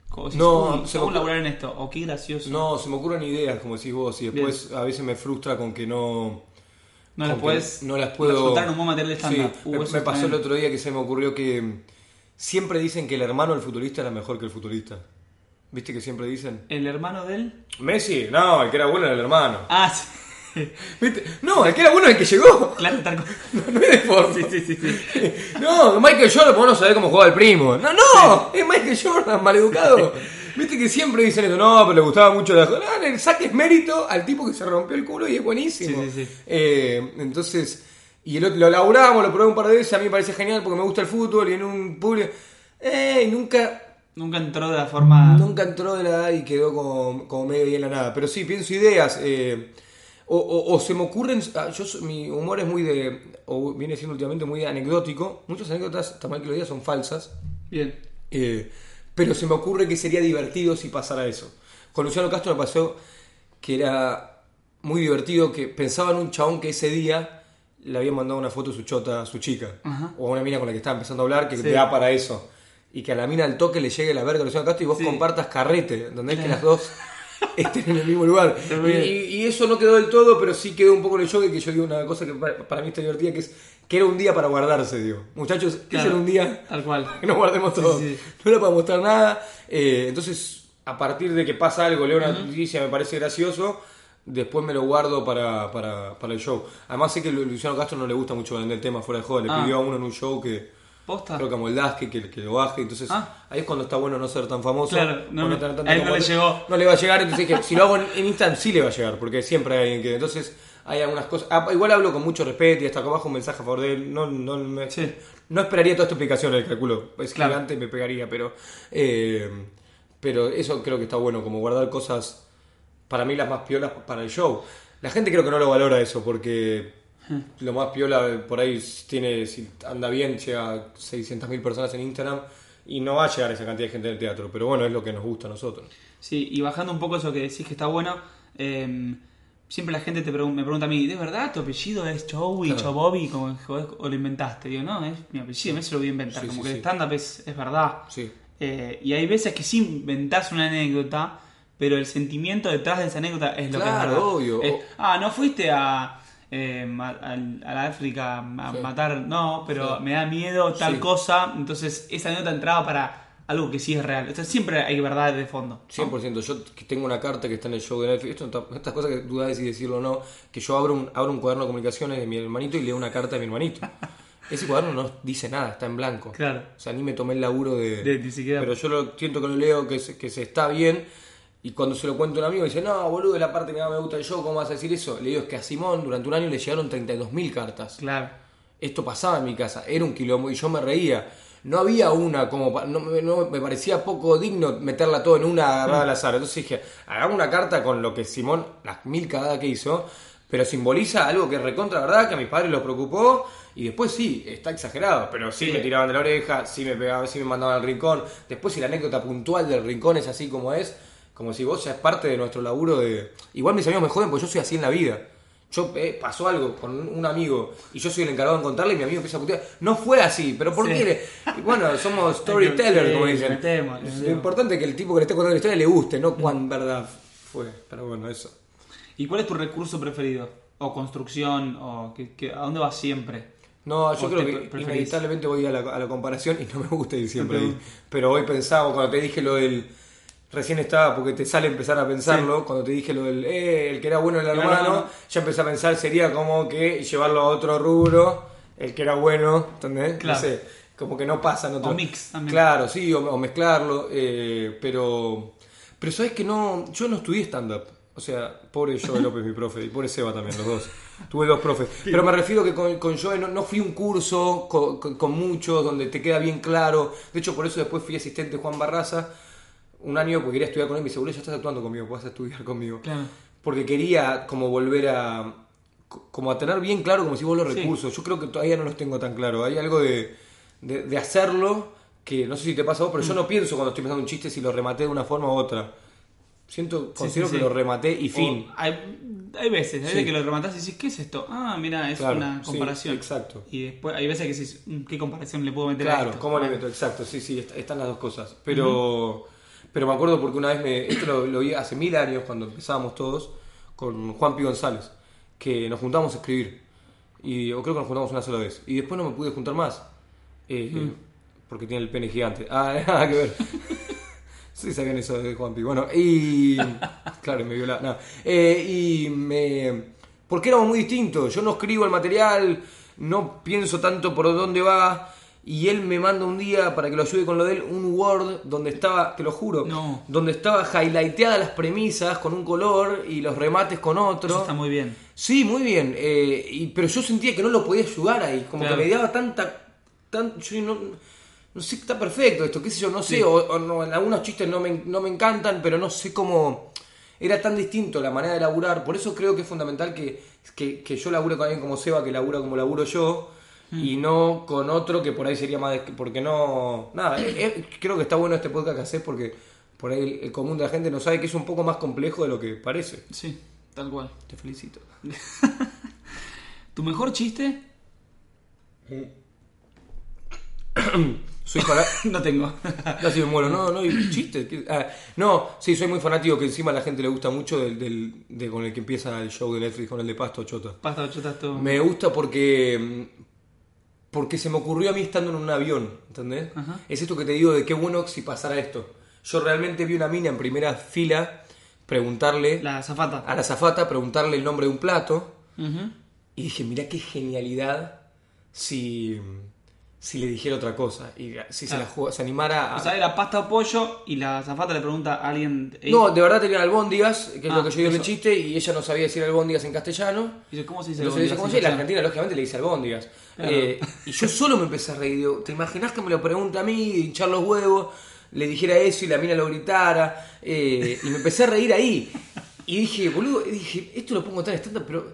Como decís, No, se ¿cómo laburar en esto? ¿O qué gracioso? No, se me ocurren ideas, como decís vos, y después a veces me frustra con que no... No las puedes no las puedo en un buen material de Sí, stand-up. Uh, me, pasó el otro día que se me ocurrió que siempre dicen que el hermano del futbolista era mejor que el futbolista. ¿Viste que siempre dicen? ¿El hermano de él? Messi, no, el que era bueno era el hermano. Ah, sí. ¿Viste? No, el que era bueno es el que llegó. Claro, tal cual. No es de forma. Sí, sí, sí, sí. No, Michael Jordan, vos no sabés cómo jugaba el primo. No, no, es Michael Jordan, maleducado. Viste que siempre dicen eso, no, pero le gustaba mucho la. No, saques mérito al tipo que se rompió el culo y es buenísimo. Sí, sí, sí. Eh, entonces, y el otro- lo laburamos, lo probé un par de veces, a mí me parece genial porque me gusta el fútbol y en un público. Eh, nunca, Nunca entró de la forma. Nunca entró de la edad y quedó como, como medio ahí en la nada. Pero sí, pienso ideas. eh, o, o- o se me ocurren. ah, Yo, mi humor es muy de. O viene siendo últimamente muy anecdótico. Muchas anécdotas, hasta mal que lo diga, son falsas. Bien. eh, pero se me ocurre que sería divertido si pasara eso. Con Luciano Castro me pasó que era muy divertido. Que pensaba en un chabón que ese día le había mandado una foto de su chota a su chica. Ajá. O a una mina con la que estaba empezando a hablar que Sí. te da para eso. Y que a la mina al toque le llegue la verga a Luciano Castro y vos Sí. compartas carrete, ¿entendés? Que las dos estén en el mismo lugar. Y, y- eso no quedó del todo, pero sí quedó un poco en el show de que yo digo una cosa que para, para mí está divertida, que es que era un día para guardarse, digo. Muchachos, que Claro. era un día Tal cual. que nos guardemos todo. Sí, sí. No era para mostrar nada. eh, entonces, a partir de que pasa algo, leo una noticia, me parece gracioso, después me lo guardo para, para, para el show. Además sé que Luciano Castro no le gusta mucho vender temas fuera de joda. Le Ah. pidió a uno en un show que ¿Posta? creo que a Moldavsky que, que lo baje. Entonces, Ah. ahí es cuando está bueno no ser tan famoso. Claro, no o me- tener tanta a él no le llegó. No le va a llegar, entonces dije, si lo hago en, en Instagram sí le va a llegar, porque siempre hay alguien que... Entonces, hay algunas cosas... ah, igual hablo con mucho respeto y hasta acá abajo un mensaje a favor de él. No, no, me- Sí. no esperaría toda esta explicación, el calculo. Es Claro. gigante, me pegaría, pero... eh, pero eso creo que está bueno, como guardar cosas, para mí las más piolas para el show. La gente creo que no lo valora eso, porque lo más piola por ahí tiene, si anda bien, llega a 600.000 personas en Instagram y no va a llegar esa cantidad de gente en el teatro, pero bueno, es lo que nos gusta a nosotros. Sí, y bajando un poco eso que decís que está bueno, eh, siempre la gente te pregun- me pregunta a mí, ¿de verdad tu apellido es Joey, Claro. Bobby, como o lo inventaste? Digo, no, es mi apellido, me se lo voy a inventar, Sí, como sí, que sí. el stand-up es, es verdad. Sí. Eh, y hay veces que sí inventás una anécdota, pero el sentimiento detrás de esa anécdota es lo que es verdad. obvio. Es, ah, no fuiste a, eh, al- a la África a Sí. matar, no, pero Sí. me da miedo tal Sí. cosa, entonces esa anécdota entraba para algo que sí es real. Entonces siempre hay verdad de fondo. ¿no? 100%. Yo tengo una carta que está en el show de Netflix. Esto, estas cosas que dudas de si decirlo o no. Que yo abro un, abro un cuaderno de comunicaciones de mi hermanito y leo una carta de mi hermanito. Ese cuaderno no dice nada, está en blanco. Claro. O sea, ni me tomé el laburo de. De- ni siquiera- Pero yo lo, siento que lo leo, que se, que se está bien. Y cuando se lo cuento a un amigo, dice: No, boludo, es la parte que más me gusta del show, ¿cómo vas a decir eso? Le digo: Es que a Simón durante un año le llegaron 32.000 cartas. Claro. Esto pasaba en mi casa, era un quilombo y yo me reía. No había una como no, me- no- me parecía poco digno meterla todo en una agarrada al azar. Entonces dije, hagamos una carta con lo que Simón, las mil cagadas que hizo, pero simboliza algo que recontra verdad, que a mis padres los preocupó, y después sí, está exagerado, pero sí, Sí. me tiraban de la oreja, sí me pegaban, sí me mandaban al rincón. Después si la anécdota puntual del rincón es así como es, como si vos ya es parte de nuestro laburo de. Igual mis amigos me joden porque yo soy así en la vida. Yo eh, pasó algo con un amigo y yo soy el encargado de contarle y mi amigo empieza a putear. No fue así, pero ¿por Sí. qué? Y bueno, somos storytellers, como dicen. le Lo importante es que el tipo que le esté contando la historia le guste, no cuán verdad fue. Pero bueno, eso. ¿Y cuál es tu recurso preferido? ¿O construcción? ¿O que, que- a dónde vas siempre? No, yo ¿O creo que preferís? inevitablemente voy a la, a la comparación y no me gusta ir siempre Siempre ahí. Pero hoy pensaba, cuando te dije lo del. Recién estaba, porque te sale empezar a pensarlo. Cuando te dije lo del. Eh, el que era bueno el hermano, ya empecé a pensar, sería como que llevarlo a otro rubro. El que era bueno, ¿entendés? Claro. No sé, como que no pasa otro. O mix también. Claro, sí, o, o mezclarlo. eh, pero. Pero sabes que no. Yo no estudié stand-up. O sea, pobre Joe López, mi profe, y pobre Seba también, los dos. Tuve dos profes. Pero me refiero que con, con Joe no, no fui un curso con, con- con muchos donde te queda bien claro. De hecho, por eso después fui asistente de Juan Barraza un año porque quería estudiar con él. Me dice, boludo, ya estás actuando conmigo, vas a estudiar conmigo. Claro. Porque quería como volver a. co- como a tener bien claro como si vos los Sí. recursos. Yo creo que todavía no los tengo tan claro. Hay algo de, de, de hacerlo que no sé si te pasa a vos, pero Mm. yo no pienso cuando estoy pensando un chiste si lo rematé de una forma u otra. Siento, considero sí, que sí. lo rematé y fin. O hay, hay veces, hay veces que lo rematás y decís, ¿qué es esto? Ah, mira, es Claro, una comparación. exacto. Y después hay veces que decís, "Mm, ¿qué comparación le puedo meter a Claro, esto? ¿cómo le meto? Exacto, sí, sí, est- están las dos cosas. Pero, pero me acuerdo porque una vez me. Esto lo, lo vi hace mil años cuando empezábamos todos con Juan Pi González, que nos juntamos a escribir. Y, o creo que nos juntamos una sola vez. Y después no me pude juntar más. eh, Porque tiene el pene gigante. Ah, nada que ver. Sí, sabían eso de Juanpi. Bueno, y. Claro, me viola. No. Eh, y me. Porque éramos muy distintos. Yo no escribo el material, no pienso tanto por dónde va. Y él me manda un día para que lo ayude con lo de él un Word donde estaba, te lo juro, No. donde estaba highlighteadas las premisas con un color y los remates con otro. Eso está muy bien. Sí, muy bien. eh, y, pero yo sentía que no lo podía ayudar ahí. Como Claro. que me daba tanta. Tan, yo no, no sé, está perfecto esto, qué sé yo, no sé. Sí. O, o no, en algunos chistes no me, no me encantan, pero no sé cómo. Era tan distinto la manera de laburar. Por eso creo que es fundamental que, que, que yo labure con alguien como Seba, que labura como laburo yo. Y no con otro que por ahí sería más... Porque no... Nada, eh, eh, creo que está bueno este podcast que haces porque por ahí el, el común de la gente no sabe que es un poco más complejo de lo que parece. Sí, tal cual. Te felicito. ¿Tu mejor chiste? Soy para... no tengo. Casi me muero, no, no, y chistes. Ah, no, sí, soy muy fanático que encima a la gente le gusta mucho del, del- de con el que empieza el show de Netflix con el de Pasto Chota. Pasta de chotas todo. Me gusta porque mm, porque se me ocurrió a mí estando en un avión, ¿entendés? Ajá. Es esto que te digo de qué bueno si pasara esto. Yo realmente vi una mina en primera fila preguntarle La zafata. a la zafata, preguntarle el nombre de un plato y dije, mira qué genialidad si si le dijera otra cosa y si se, Ah. la jugó- se animara a... O sea, era pasta o pollo y la zafata le pregunta a alguien. "Ey", No, de verdad tenían albóndigas, que es Ah, lo que yo digo en el chiste, y ella no sabía decir albóndigas en castellano. y dice, ¿cómo se dice dice albóndigas cómo en dice, la? Argentina lógicamente le dice albóndigas. Claro. Eh, y yo solo me empecé a reír, digo, ¿te imaginas que me lo pregunta a mí, hinchar los huevos, le dijera eso y la mina lo gritara? Eh, y me empecé a reír ahí. Y dije, boludo, y dije, esto lo pongo tan estándar, pero...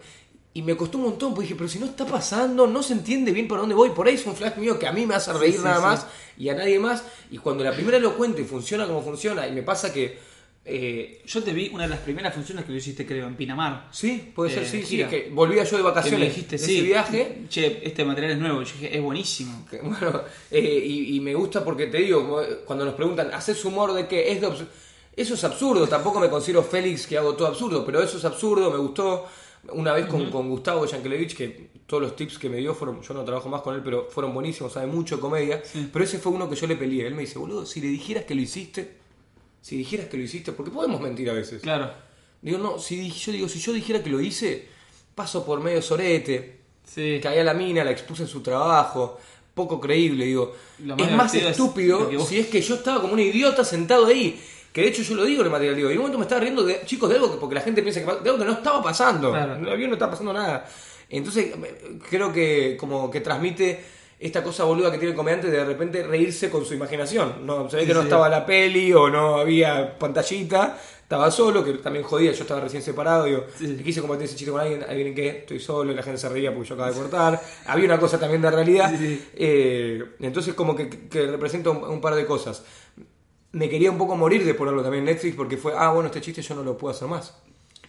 Y me costó un montón, porque dije, pero si no está pasando, no se entiende bien por dónde voy. Por ahí es un flash mío que a mí me hace reír sí, nada sí. más y a nadie más. Y cuando la primera lo cuento y funciona como funciona, y me pasa que... eh, Yo te vi una de las primeras funciones que lo hiciste, creo, en Pinamar. Sí, puede ser, Eh, sí, sí. Es que volvía yo de vacaciones dijiste, de ese viaje. Che, este material es nuevo. Yo dije, es buenísimo. que, Bueno, eh, y, y me gusta porque te digo, eh, cuando nos preguntan, ¿haces humor de qué? Es de eso es absurdo, tampoco me considero Félix que hago todo absurdo, pero eso es absurdo, me gustó. Una vez con, con Gustavo Yankelevich, que todos los tips que me dio fueron, yo no trabajo más con él, pero fueron buenísimos, sabe mucho comedia. Pero ese fue uno que yo le peleé. Él me dice, boludo, si le dijeras que lo hiciste, si dijeras que lo hiciste, porque podemos mentir a veces. Claro. Digo, no, si yo digo, si yo dijera que lo hice, paso por medio sorete, Sí. caí a la mina, la expuse en su trabajo, poco creíble, digo. Más es más es estúpido lo que vos- si es que yo estaba como un idiota sentado ahí. Que de hecho yo lo digo en el material, digo, y en un momento me estaba riendo de chicos de algo que porque la gente piensa que de algo que no estaba pasando. Claro. En el avión no estaba pasando nada. Entonces creo que como que transmite esta cosa boluda que tiene el comediante de de repente reírse con su imaginación. No, se ve Sí, que no sí. estaba la peli o no había pantallita, estaba solo, que también jodía, yo estaba recién separado, digo, Sí, quise compartir ese chiste con alguien, adivinen qué, estoy solo y la gente se reía porque yo acabo de cortar. Había una cosa también de realidad. Eh, entonces como que, que representa un, un par de cosas. Me quería un poco morir de ponerlo también en Netflix porque fue, ah, bueno, este chiste yo no lo puedo hacer más.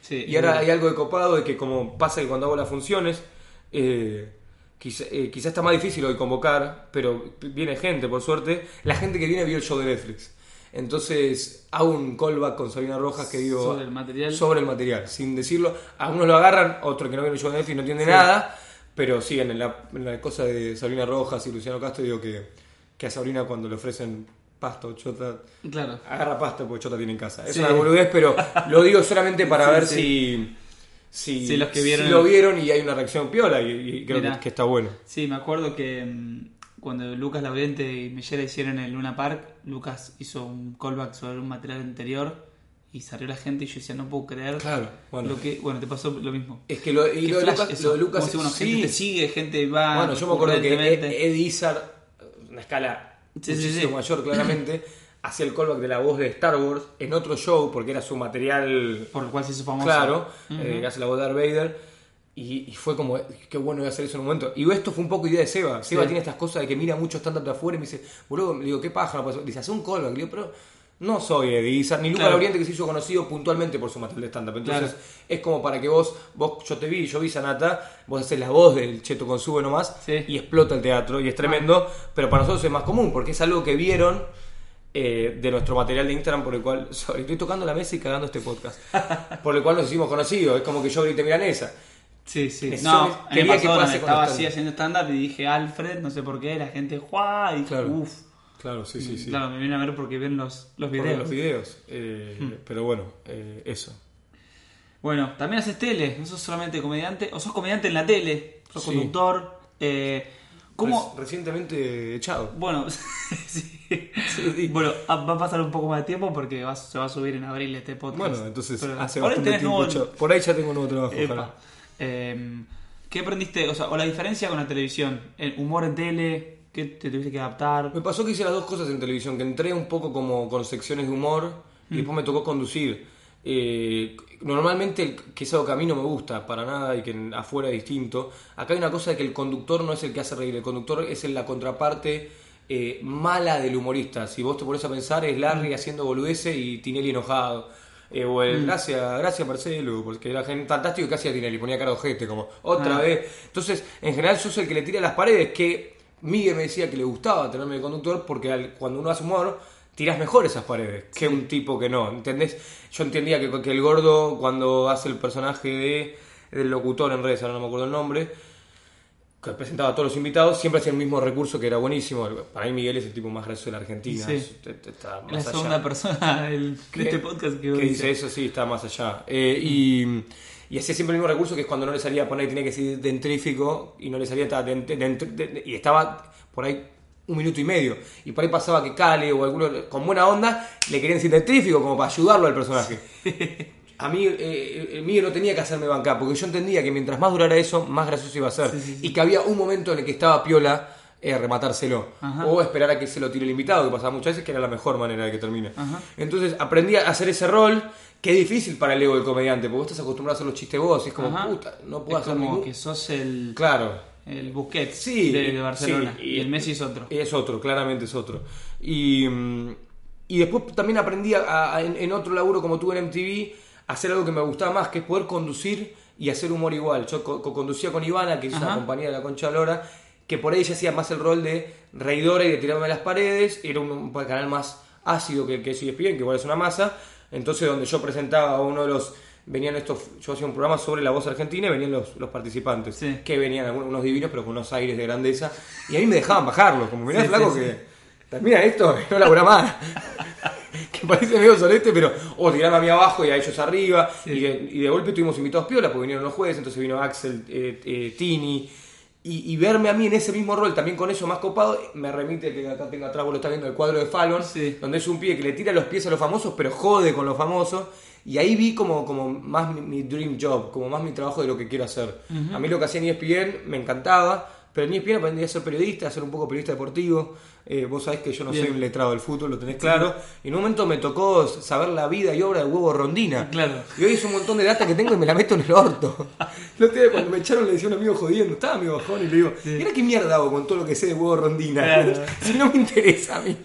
Sí, Y ahora hay algo de copado de que como pasa que cuando hago las funciones, eh, quizá, eh, quizá está más difícil hoy convocar, pero viene gente, por suerte. La gente que viene vio el show de Netflix. Entonces hago un callback con Sabina Rojas que digo... Sobre el material. Sobre el material, sin decirlo. Algunos lo agarran, otro que no viene el show de Netflix no entiende Sí. nada, pero siguen en la, en la cosa de Sabrina Rojas y Luciano Castro, digo que, que a Sabrina cuando le ofrecen pasto, chota, Claro. agarra pasta porque Chota tiene en casa. Es Sí. una boludez, pero lo digo solamente para Sí, ver sí. si, si, Sí, los que vieron- si lo vieron y hay una reacción piola y, y creo Mirá. que, que está bueno. Sí, me acuerdo que mm, cuando Lucas Laurente y Mellera hicieron el Luna Park, Lucas hizo un callback sobre un material anterior y salió la gente y yo decía, no puedo creer Claro, bueno. lo que... Bueno, te pasó lo mismo. Es que lo, y lo flash Lucas, lo de Lucas Como si, bueno, sí. gente te sigue, gente va... Bueno, yo me acuerdo que. Ed una escala Sí, muchísimo sí. mayor claramente, hacía el callback de la voz de Star Wars en otro show porque era su material Por lo cual se hizo famoso. Claro, eh, que hace la voz de Darth Vader. Y, y fue como, qué bueno voy a hacer eso en un momento. Y esto fue un poco idea de Seba. Seba tiene estas cosas de que mira mucho stand-up de afuera y me dice, boludo, le digo, ¿qué puedo hacer?". Dice, hace un callback. Le digo, pero no soy Eddie Izzard, ni Luca Claro. Lauriente que se hizo conocido puntualmente por su material de stand-up. Entonces Claro. es como para que vos, vos, yo te vi, yo vi Sanata, vos haces la voz del Cheto con sube nomás Sí. y explota el teatro y es tremendo, pero para nosotros es más común porque es algo que vieron eh, de nuestro material de Instagram por el cual sorry, estoy tocando la mesa y cagando este podcast por el cual nos hicimos conocidos es como que yo grité milanesa Sí, sí. Es- No, me quería pasó que pase con estaba así haciendo stand-up y dije Alfred, no sé por qué, la gente, ¡juá! Y Claro. uff. Claro sí sí sí Claro, me vienen a ver porque ven los, los Por videos. los videos eh, Hmm. pero bueno eh, eso Bueno, también haces tele, no sos solamente comediante, o sos comediante en la tele, sos Sí. conductor. Eh, ¿Cómo? Reci- recientemente echado Bueno, sí. bueno, ah, va a pasar un poco más de tiempo porque va- se va a subir en abril este podcast. Bueno, entonces Pero hace bastante tiempo nuevo-. Por ahí ya tengo nuevo trabajo. Epa. Eh, ¿Qué aprendiste? O sea, o la diferencia con la televisión. El humor en tele, ¿qué te tuviste que adaptar? Me pasó que hice las dos cosas en televisión, que entré un poco como con secciones de humor Mm. y después me tocó conducir. Eh, normalmente, que es algo que a mí no me gusta para nada y que afuera es distinto, acá hay una cosa de que el conductor no es el que hace reír, el conductor es en la contraparte eh, mala del humorista. Si vos te pones a pensar, es Larry Mm. haciendo boludeces y Tinelli enojado. Eh, o el gracias, gracias Marcelo, porque era gente fantástico que hacía Tinelli, ponía cara de ojete, como otra Ah. vez. Entonces, en general, soy el que le tira las paredes, que Miguel me decía que le gustaba tenerme de conductor porque al- cuando uno hace humor, tiras mejor esas paredes que un tipo que no, ¿entendés? Yo entendía que, que el gordo, cuando hace el personaje de, del locutor en redes, ahora no me acuerdo el nombre, que presentaba a todos los invitados, siempre hacía el mismo recurso que era buenísimo. Para mí Miguel es el tipo más gracioso de la Argentina. Sí. es- está la más allá. segunda persona del- de este podcast que, que dice eso, sí, está más allá. Eh, y, y hacía siempre el mismo recurso que es cuando no le salía poner, tenía que decir dentrífico y no le salía, estaba dent- dent- de- y estaba por ahí un minuto y medio. Y por ahí pasaba que Cale o alguno con buena onda le querían decir dentrífico como para ayudarlo al personaje. A mí, eh, el mío no tenía que hacerme bancar, porque yo entendía que mientras más durara eso, más gracioso iba a ser. Sí, sí, sí. Y que había un momento en el que estaba piola eh, rematárselo. Ajá. O esperar a que se lo tire el invitado, que pasaba muchas veces, que era la mejor manera de que termine. Ajá. Entonces aprendí a hacer ese rol, que es difícil para el ego del comediante, porque vos estás acostumbrado a hacer los chistes vos, y es como, Ajá. puta, no puedo es hacer como ningún... que sos el, Claro. el Busquets Sí, de, de Barcelona. sí, y, el Messi es otro. Es otro, claramente es otro. Y, mm, y después también aprendí a- a- en, en otro laburo como tú en MTV a hacer algo que me gustaba más, que es poder conducir y hacer humor igual. Yo co- co- conducía con Ivana, que es una compañía de la Concha Lora, que por ahí ella hacía más el rol de reidora y de tirarme a las paredes. Era un, un canal más ácido que, que es ESPN, que igual es una masa. Entonces, donde yo presentaba a uno de los. Venían estos. Yo hacía un programa sobre la voz argentina y venían los, los participantes. Sí. Que venían algunos unos divinos, pero con unos aires de grandeza. Y a mí me dejaban bajarlos. Como mirá, Sí, flaco, sí, que. Termina esto, no labura más. que parece medio solete, pero. O tirarme a mí abajo y a ellos arriba. Y, de, y de golpe tuvimos invitados piola, porque vinieron los jueces, entonces vino Axel, eh, eh, Tini. Y, y verme a mí en ese mismo rol, también con eso más copado, me remite que acá tengo atrás, vos lo estás viendo, el cuadro de Fallon, Sí. donde es un pibe que le tira los pies a los famosos, pero jode con los famosos. Y ahí vi como, como más mi, mi dream job, como más mi trabajo de lo que quiero hacer. A mí lo que hacía en ESPN me encantaba, pero en ESPN aprendí a ser periodista, a ser un poco periodista deportivo. Eh, vos sabés que yo no Bien. soy un letrado del fútbol, lo tenés claro. Y en un momento me tocó saber la vida y obra de Huevo Rondina. Claro. Y hoy es un montón de data que tengo y me la meto en el orto. Otro día cuando me echaron le decía a un amigo jodiendo, estaba mi bajón y le digo, mira qué mierda hago con todo lo que sé de Huevo Rondina. Claro. si no me interesa a mí.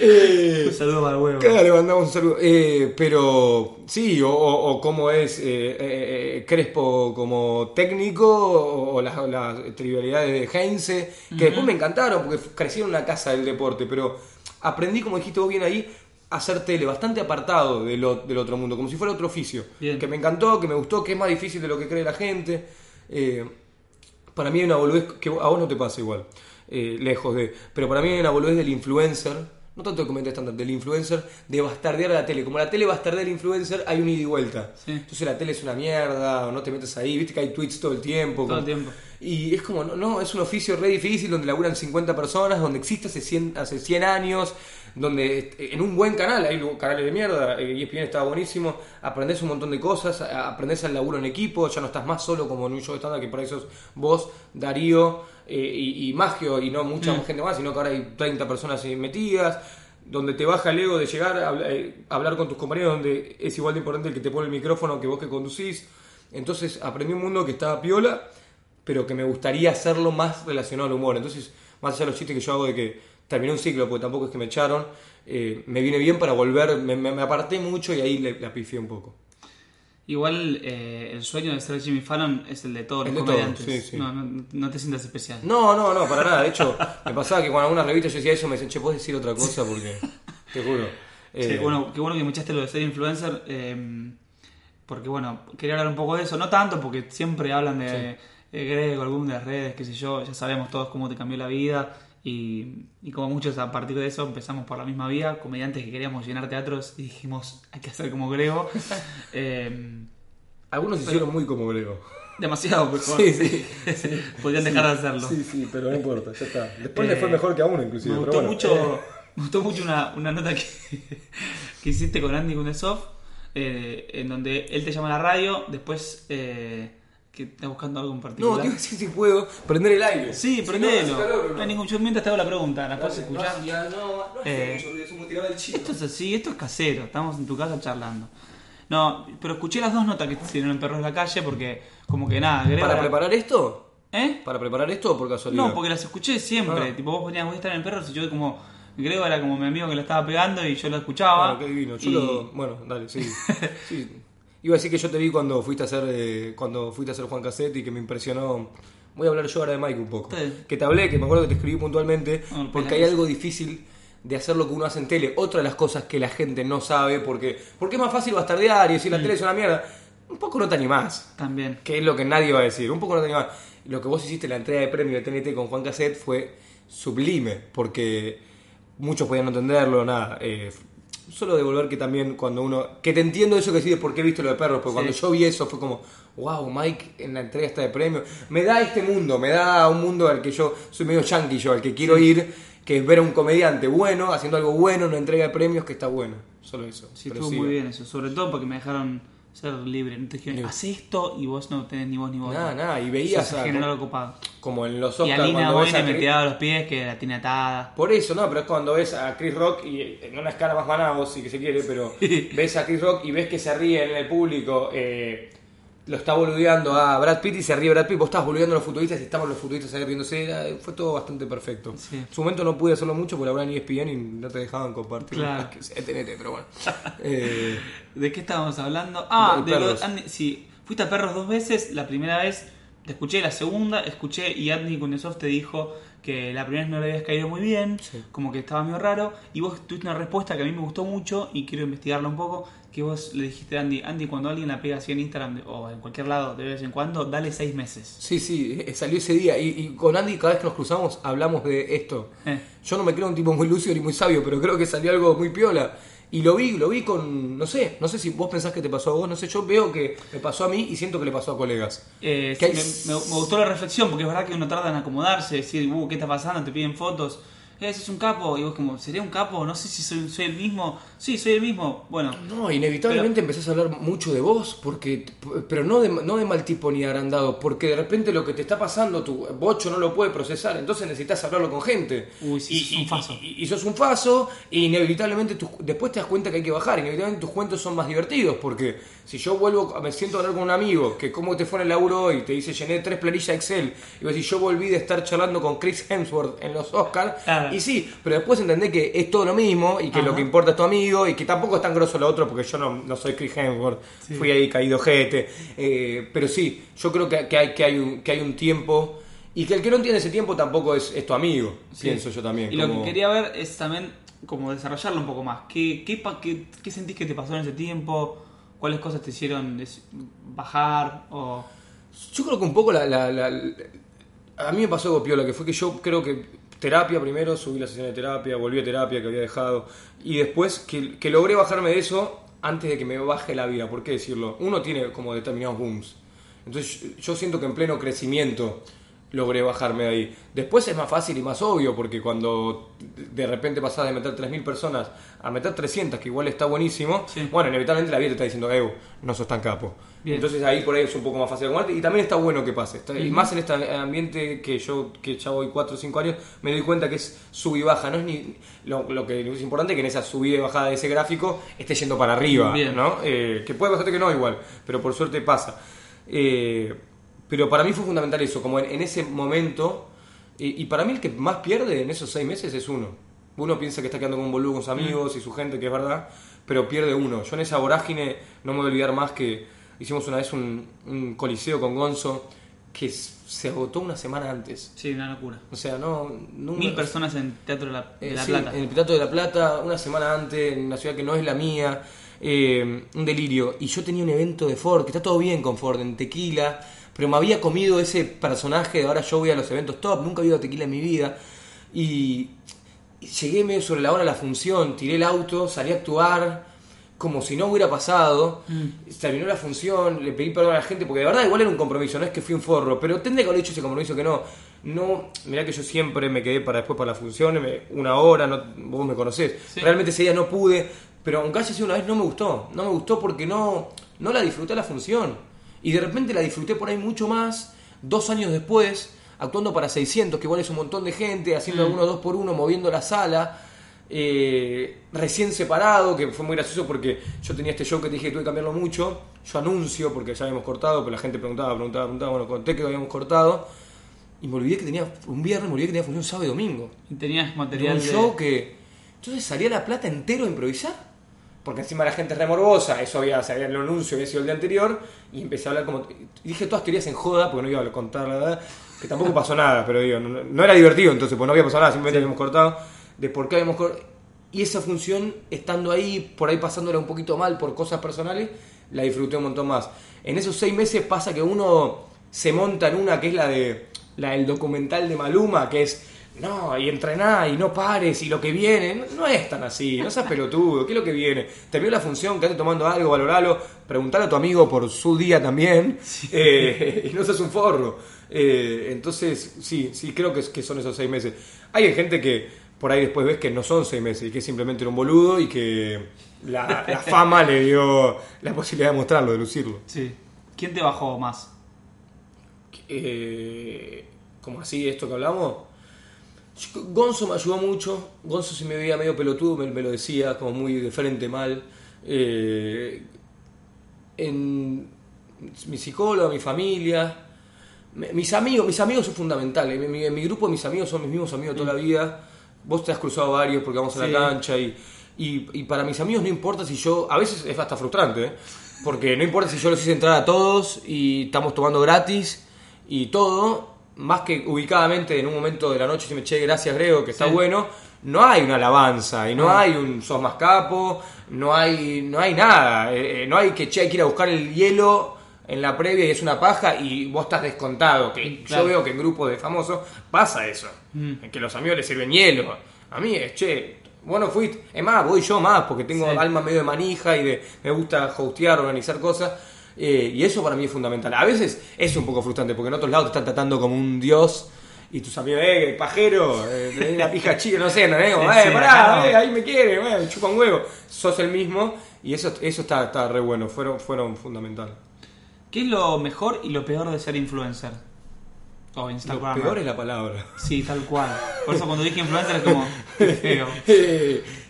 Eh, Un saludo para huevo. Claro, le mandamos un saludo. Eh, pero sí, o, o- o cómo es eh, eh, Crespo como técnico, o, o las, las trivialidades de Heinze, que después me encantaron porque crecí en una casa del deporte, pero aprendí, como dijiste vos bien ahí, a hacer tele, bastante apartado del, otro mundo, como si fuera otro oficio. Bien. Que me encantó, que me gustó, que es más difícil de lo que cree la gente. Eh, para mí hay una boludez que a vos no te pasa igual, eh, lejos de. Pero para mí hay una boludez del influencer, no tanto de comentar estándar, del influencer, de bastardear a la tele. Como la tele bastardea al influencer, hay un ida y vuelta. Sí. Entonces la tele es una mierda, o no te metes ahí, viste que hay tweets todo el tiempo. Todo como- el tiempo. Y es como, no, no, es un oficio re difícil donde laburan 50 personas, donde existe hace 100, hace 100 años, donde en un buen canal, hay canales de mierda, eh, ESPN estaba buenísimo, aprendés un montón de cosas, a- aprendés al laburo en equipo, ya no estás más solo como en un show estándar que por sos vos, Darío eh, y, y Magio y no mucha Mm. gente más, sino que ahora hay 30 personas metidas, donde te baja el ego de llegar a eh, hablar con tus compañeros, donde es igual de importante el que te pone el micrófono que vos que conducís. Entonces aprendí un mundo que estaba piola, pero que me gustaría hacerlo más relacionado al humor. Entonces, más allá de los chistes que yo hago de que terminé un ciclo, porque tampoco es que me echaron. eh, me viene bien para volver, me, me- me aparté mucho y ahí le, la pifié un poco. Igual eh, el sueño de ser Jimmy Fallon es el de todos El los de todos, comediantes. sí, sí. No, no, no te sientas especial. No, no, no, para nada. De hecho, me pasaba que cuando algunas revistas yo decía eso, me decían, che, ¿puedes decir otra cosa? Porque, te juro. Sí, eh, bueno, qué bueno que me echaste lo de ser influencer. eh, porque bueno, quería hablar un poco de eso. No tanto porque siempre hablan de Grego, algún de las redes, qué sé yo. Ya sabemos todos cómo te cambió la vida. Y, y como muchos a partir de eso empezamos por la misma vía. Comediantes que queríamos llenar teatros y dijimos, hay que hacer como Grego. Eh, Algunos hicieron muy como Grego. demasiado mejor. Sí, sí. Podrían dejar de hacerlo. Sí, sí, pero no importa, ya está. Después Eh, le fue mejor que a uno, inclusive. Me pero gustó bueno. mucho, me gustó mucho una, una nota que, que hiciste con Andy Kundesov, eh, en donde él te llama a la radio, después eh, que está buscando algo en No, particular. te iba a decir si puedo prender el aire. sí, Si prendelo. no, calor, no hay ningún, yo mientras te hago la pregunta, ¿la puedes escuchar? No, ya, no, no Eh, es. Esto es así, esto es casero, estamos en tu casa charlando. No, pero escuché las dos notas que hicieron en Perros de la Calle porque como que nada, Grego ¿Para preparar esto? ¿Eh? ¿Para preparar esto o por casualidad? No, porque las escuché siempre. Ah. Tipo, vos ponías, voy a estar en Perros y yo como... Grego era como mi amigo que la estaba pegando y yo lo escuchaba. Bueno, qué divino. Yo y- lo... Bueno, dale, sí. sí. Iba a decir que yo te vi cuando fuiste a hacer eh, cuando fuiste a hacer Juan Cassette y que me impresionó. Voy a hablar yo ahora de Mike un poco. Sí. Que te hablé, que me acuerdo que te escribí puntualmente, Ah, porque hay algo difícil de hacer lo que uno hace en tele. Otra de las cosas que la gente no sabe, porque, porque es más fácil bastardear y decir Mm. la tele es una mierda. Un poco no te animás. También. que es lo que nadie va a decir. Un poco no te animás. Lo que vos hiciste en la entrega de premio de TNT con Juan Cassette fue sublime, porque muchos podían no entenderlo, nada. eh, solo devolver que también cuando uno... Que te entiendo eso que decís de por qué viste lo de perros, porque Sí. cuando yo vi eso fue como, wow, Mike en la entrega esta de premio. Me da este mundo, me da un mundo al que yo soy medio yankee yo, al que quiero ir, que es ver a un comediante bueno, haciendo algo bueno, en una entrega de premios que está bueno. Solo eso. Sí, Pero estuvo sí, muy bien eso. Sobre todo porque me dejaron ser libre. No te dijeron, haz esto y vos no tenés ni vos ni vos. Nada, nada, y veías se a- generó algo copado. como en los Y Oscars ves a Boyne me tiraba los pies que la tiene atada. Por eso, no, pero es cuando ves a Chris Rock y en una escala más banal, si que se quiere, pero ves a Chris Rock y ves que se ríe en el público, eh, lo está boludeando a Brad Pitt y se ríe Brad Pitt, vos estás boludeando a los futbolistas y estaban los futbolistas ahí riéndose, era- fue todo bastante perfecto. Sí. En su momento no pude hacerlo mucho porque ahora en ESPN y no te dejaban compartir Claro. que pero bueno. Eh, ¿De qué estábamos hablando? Ah, De de lo- perros. Andy- sí, fuiste a perros dos veces. La primera vez te escuché, la segunda escuché y Andy Kundesov te dijo que la primera vez no le habías caído muy bien, Sí. como que estaba medio raro. Y vos tuviste una respuesta que a mí me gustó mucho y quiero investigarla un poco. Que vos le dijiste a Andy, Andy, cuando alguien la pega así en Instagram o en cualquier lado de vez en cuando, dale seis meses. sí, sí, eh, salió ese día y, y con Andy cada vez que nos cruzamos hablamos de esto. Eh. Yo no me creo un tipo muy lúcido ni muy sabio, pero creo que salió algo muy piola. Y lo vi, lo vi con, no sé, no sé si vos pensás que te pasó a vos, no sé, yo veo que me pasó a mí y siento que le pasó a colegas. Eh, Que sí, hay- me, me- me gustó la reflexión porque es verdad que uno tarda en acomodarse, decir, uh, ¿qué está pasando? Te piden fotos. Eh, ese es un capo. Y vos, como, ¿sería un capo? No sé si soy, soy el mismo. Sí, soy el mismo. Bueno, No, inevitablemente empezás a hablar mucho de vos, porque, pero no de, no de mal tipo ni agrandado, porque de repente lo que te está pasando, tu bocho no lo puede procesar, entonces necesitas hablarlo con gente. Uy, sí, y, sos un y- faso. y- y sos un faso, y inevitablemente después te das cuenta que hay que bajar, inevitablemente tus cuentos son más divertidos, porque si yo vuelvo, me siento a hablar con un amigo, que cómo te fue en el laburo hoy, te dice llené tres planillas Excel, y vos decís yo volví de estar charlando con Chris Hemsworth en los Oscars, Claro. Y sí, pero después entendés que es todo lo mismo, y que Ajá. lo que importa es tu amigo, y que tampoco es tan grosso lo otro, porque yo no, no soy Chris Hemsworth, fui ahí caído jete, eh, pero sí, yo creo que, que hay, que, hay un, que hay un tiempo, y que el que no entiende ese tiempo tampoco es, es tu amigo, Sí. pienso yo también. Y lo que quería ver es también como desarrollarlo un poco más. ¿Qué, qué, qué, qué sentís que te pasó en ese tiempo? ¿Cuáles cosas te hicieron bajar? O... Yo creo que un poco la, la- la- la- A mí me pasó algo piola, que fue que yo creo que terapia primero, subí la sesión de terapia, volví a terapia que había dejado, y después que, que logré bajarme de eso antes de que me baje la vida. ¿Por qué decirlo? Uno tiene como determinados booms. Entonces yo- siento que en pleno crecimiento logré bajarme de ahí. Después es más fácil y más obvio, porque cuando de repente pasás de meter 3.000 personas a meter 300, que igual está buenísimo, Sí. bueno, inevitablemente la vida te está diciendo, Ew, no sos tan capo. Bien. Entonces ahí por ahí es un poco más fácil acomodarte y también está bueno que pase. Está- Y más en este ambiente que yo, que ya voy 4 o 5 años, me doy cuenta que es sub y baja. No es ni lo, lo que es importante que en esa subida y bajada de ese gráfico esté yendo para arriba, Bien. ¿no? Eh, que puede pasarte que no igual, pero por suerte pasa. Eh, pero para mí fue fundamental eso, como en, en ese momento Y, y para mí el que más pierde en esos seis meses es uno. Uno piensa que está quedando con un boludo con sus amigos y su gente, que es verdad, pero pierde uno. Yo en esa vorágine no me voy a olvidar más que hicimos una vez un, un coliseo con Gonzo que se agotó una semana antes. Sí, una locura. O sea, no... nunca- Mil personas en Teatro de la, de eh, sí, Plata. En el Pitato de la Plata, una semana antes, en una ciudad que no es la mía, eh, un delirio. Y yo tenía un evento de Ford, que está todo bien con Ford, en tequila, pero me había comido ese personaje de ahora yo voy a los eventos top, nunca había ido a tequila en mi vida. Y, llegué medio sobre la hora de la función, tiré el auto, salí a actuar. Como si no hubiera pasado, terminó la función, le pedí perdón a la gente, porque de verdad igual era un compromiso, no es que fui un forro, pero tendría que haber hecho ese compromiso que no. No, mirá que yo siempre me quedé para después para la función, me- una hora, no, vos me conocés. Sí. Realmente ese día no pude, pero aunque haya sido una vez no me gustó. No me gustó porque no, no la disfruté la función. Y de repente la disfruté por ahí mucho más, dos años después, actuando para 600, que igual es un montón de gente, haciendo Mm. algunos dos por uno, moviendo la sala. eh, recién separado, que fue muy gracioso porque yo tenía este show que te dije que tuve que cambiarlo mucho. Yo anuncio porque ya habíamos cortado, pero la gente preguntaba, preguntaba, preguntaba. Bueno, conté que lo habíamos cortado. Y me olvidé que tenía, un viernes me olvidé que tenía función sábado y domingo. Y tenías Tenía material un de... show que. Entonces salía la plata entero a improvisar. Porque encima la gente es remorbosa, eso había, se había el anuncio, había sido el día anterior, y empecé a hablar como. y dije todas teorías en joda, porque no iba a contar la verdad, que tampoco pasó nada, pero digo, no, no era divertido entonces, pues no había pasado nada, simplemente habíamos cortado, de por qué habíamos cortado. Y esa función, estando ahí, por ahí pasándola un poquito mal por cosas personales, la disfruté un montón más. En esos seis meses pasa que uno se monta en una que es la de la del documental de Maluma, que es no, y entrená y no pares y lo que viene, no, no es tan así, no seas pelotudo, ¿qué es lo que viene? Terminó la función, quédate tomando algo, valoralo, preguntale a tu amigo por su día también, eh, y no seas un forro. Eh, entonces, sí, sí, creo que, que son esos seis meses. Hay gente que por ahí después ves que no son seis meses y que simplemente era un boludo y que la, la fama le dio la posibilidad de mostrarlo, de lucirlo. Sí. ¿Quién te bajó más? eh, como así esto que hablamos. Gonzo me ayudó mucho. Gonzo si me veía medio pelotudo me, me lo decía, como muy de frente mal. Eh, en mi psicóloga, mi familia, mis amigos, mis amigos son fundamentales. En mi, mi grupo mis amigos son mis mismos amigos toda la vida. Vos te has cruzado varios porque vamos a la cancha y, y, y para mis amigos no importa si yo, a veces es hasta frustrante, ¿eh? porque no importa si yo los hice entrar a todos y estamos tomando gratis y todo, más que ubicadamente en un momento de la noche si me che, gracias Grego, que está Sí. bueno, no hay una alabanza y no Ah. hay un sos más capo, no hay, no hay nada, eh, eh, no hay que che, hay que ir a buscar el hielo en la previa y es una paja y vos estás descontado, que Claro. yo veo que en grupos de famosos pasa eso, Mm. que los amigos les sirven hielo, a mí es che, vos no fuiste, es más, voy yo más porque tengo Sí. alma medio de manija y de, me gusta hostear, organizar cosas. Eh, y eso para mí es fundamental. A veces es un poco frustrante porque en otros lados te están tratando como un dios y tus amigos, eh, pajero, eh, una pija chica, no sé, no, eh, Sí, eh, pará, no. eh, ahí me quiere, eh, chupa un huevo. Sos el mismo y eso, eso está, está re bueno, fueron, fueron fundamental. ¿Qué es lo mejor y lo peor de ser influencer? O Lo Instagram. peor es la palabra. Sí, tal cual. Por eso cuando dije influencer es como qué feo.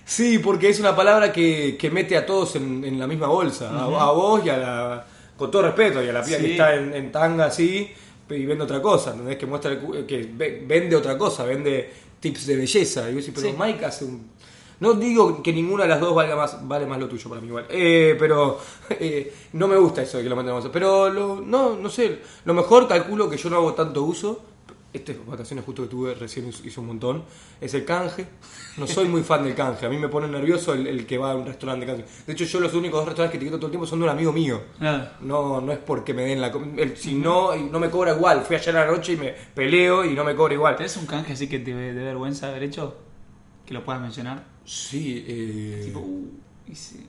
Sí, porque es una palabra que, que mete a todos en, en la misma bolsa. A- a, vos y a la. Con todo respeto, y a la piba que Sí. está en, en tanga así y vende otra cosa. ¿entendés? Que muestra cu- que ve- vende otra cosa, vende tips de belleza. Y yo decís, pero Sí. Mike hace un. No digo que ninguna de las dos valga más, vale más lo tuyo para mí igual. Eh, pero eh, no me gusta eso de que lo bolsa. Pero lo, no, no sé. Lo mejor calculo que yo no hago tanto uso. Estas vacaciones justo que tuve recién hice un montón. Es el canje. No soy muy fan del canje. A mí me pone nervioso el, el que va a un restaurante de canje. De hecho, yo los únicos dos restaurantes que etiqueto todo el tiempo son de un amigo mío. Claro. No, no es porque me den la el- Si no, no me cobra igual. Fui ayer a la noche y me peleo y no me cobra igual. ¿Tenés un canje así que te dé vergüenza haber hecho? Que lo puedas mencionar. Sí, eh... Tipo, uh, sí.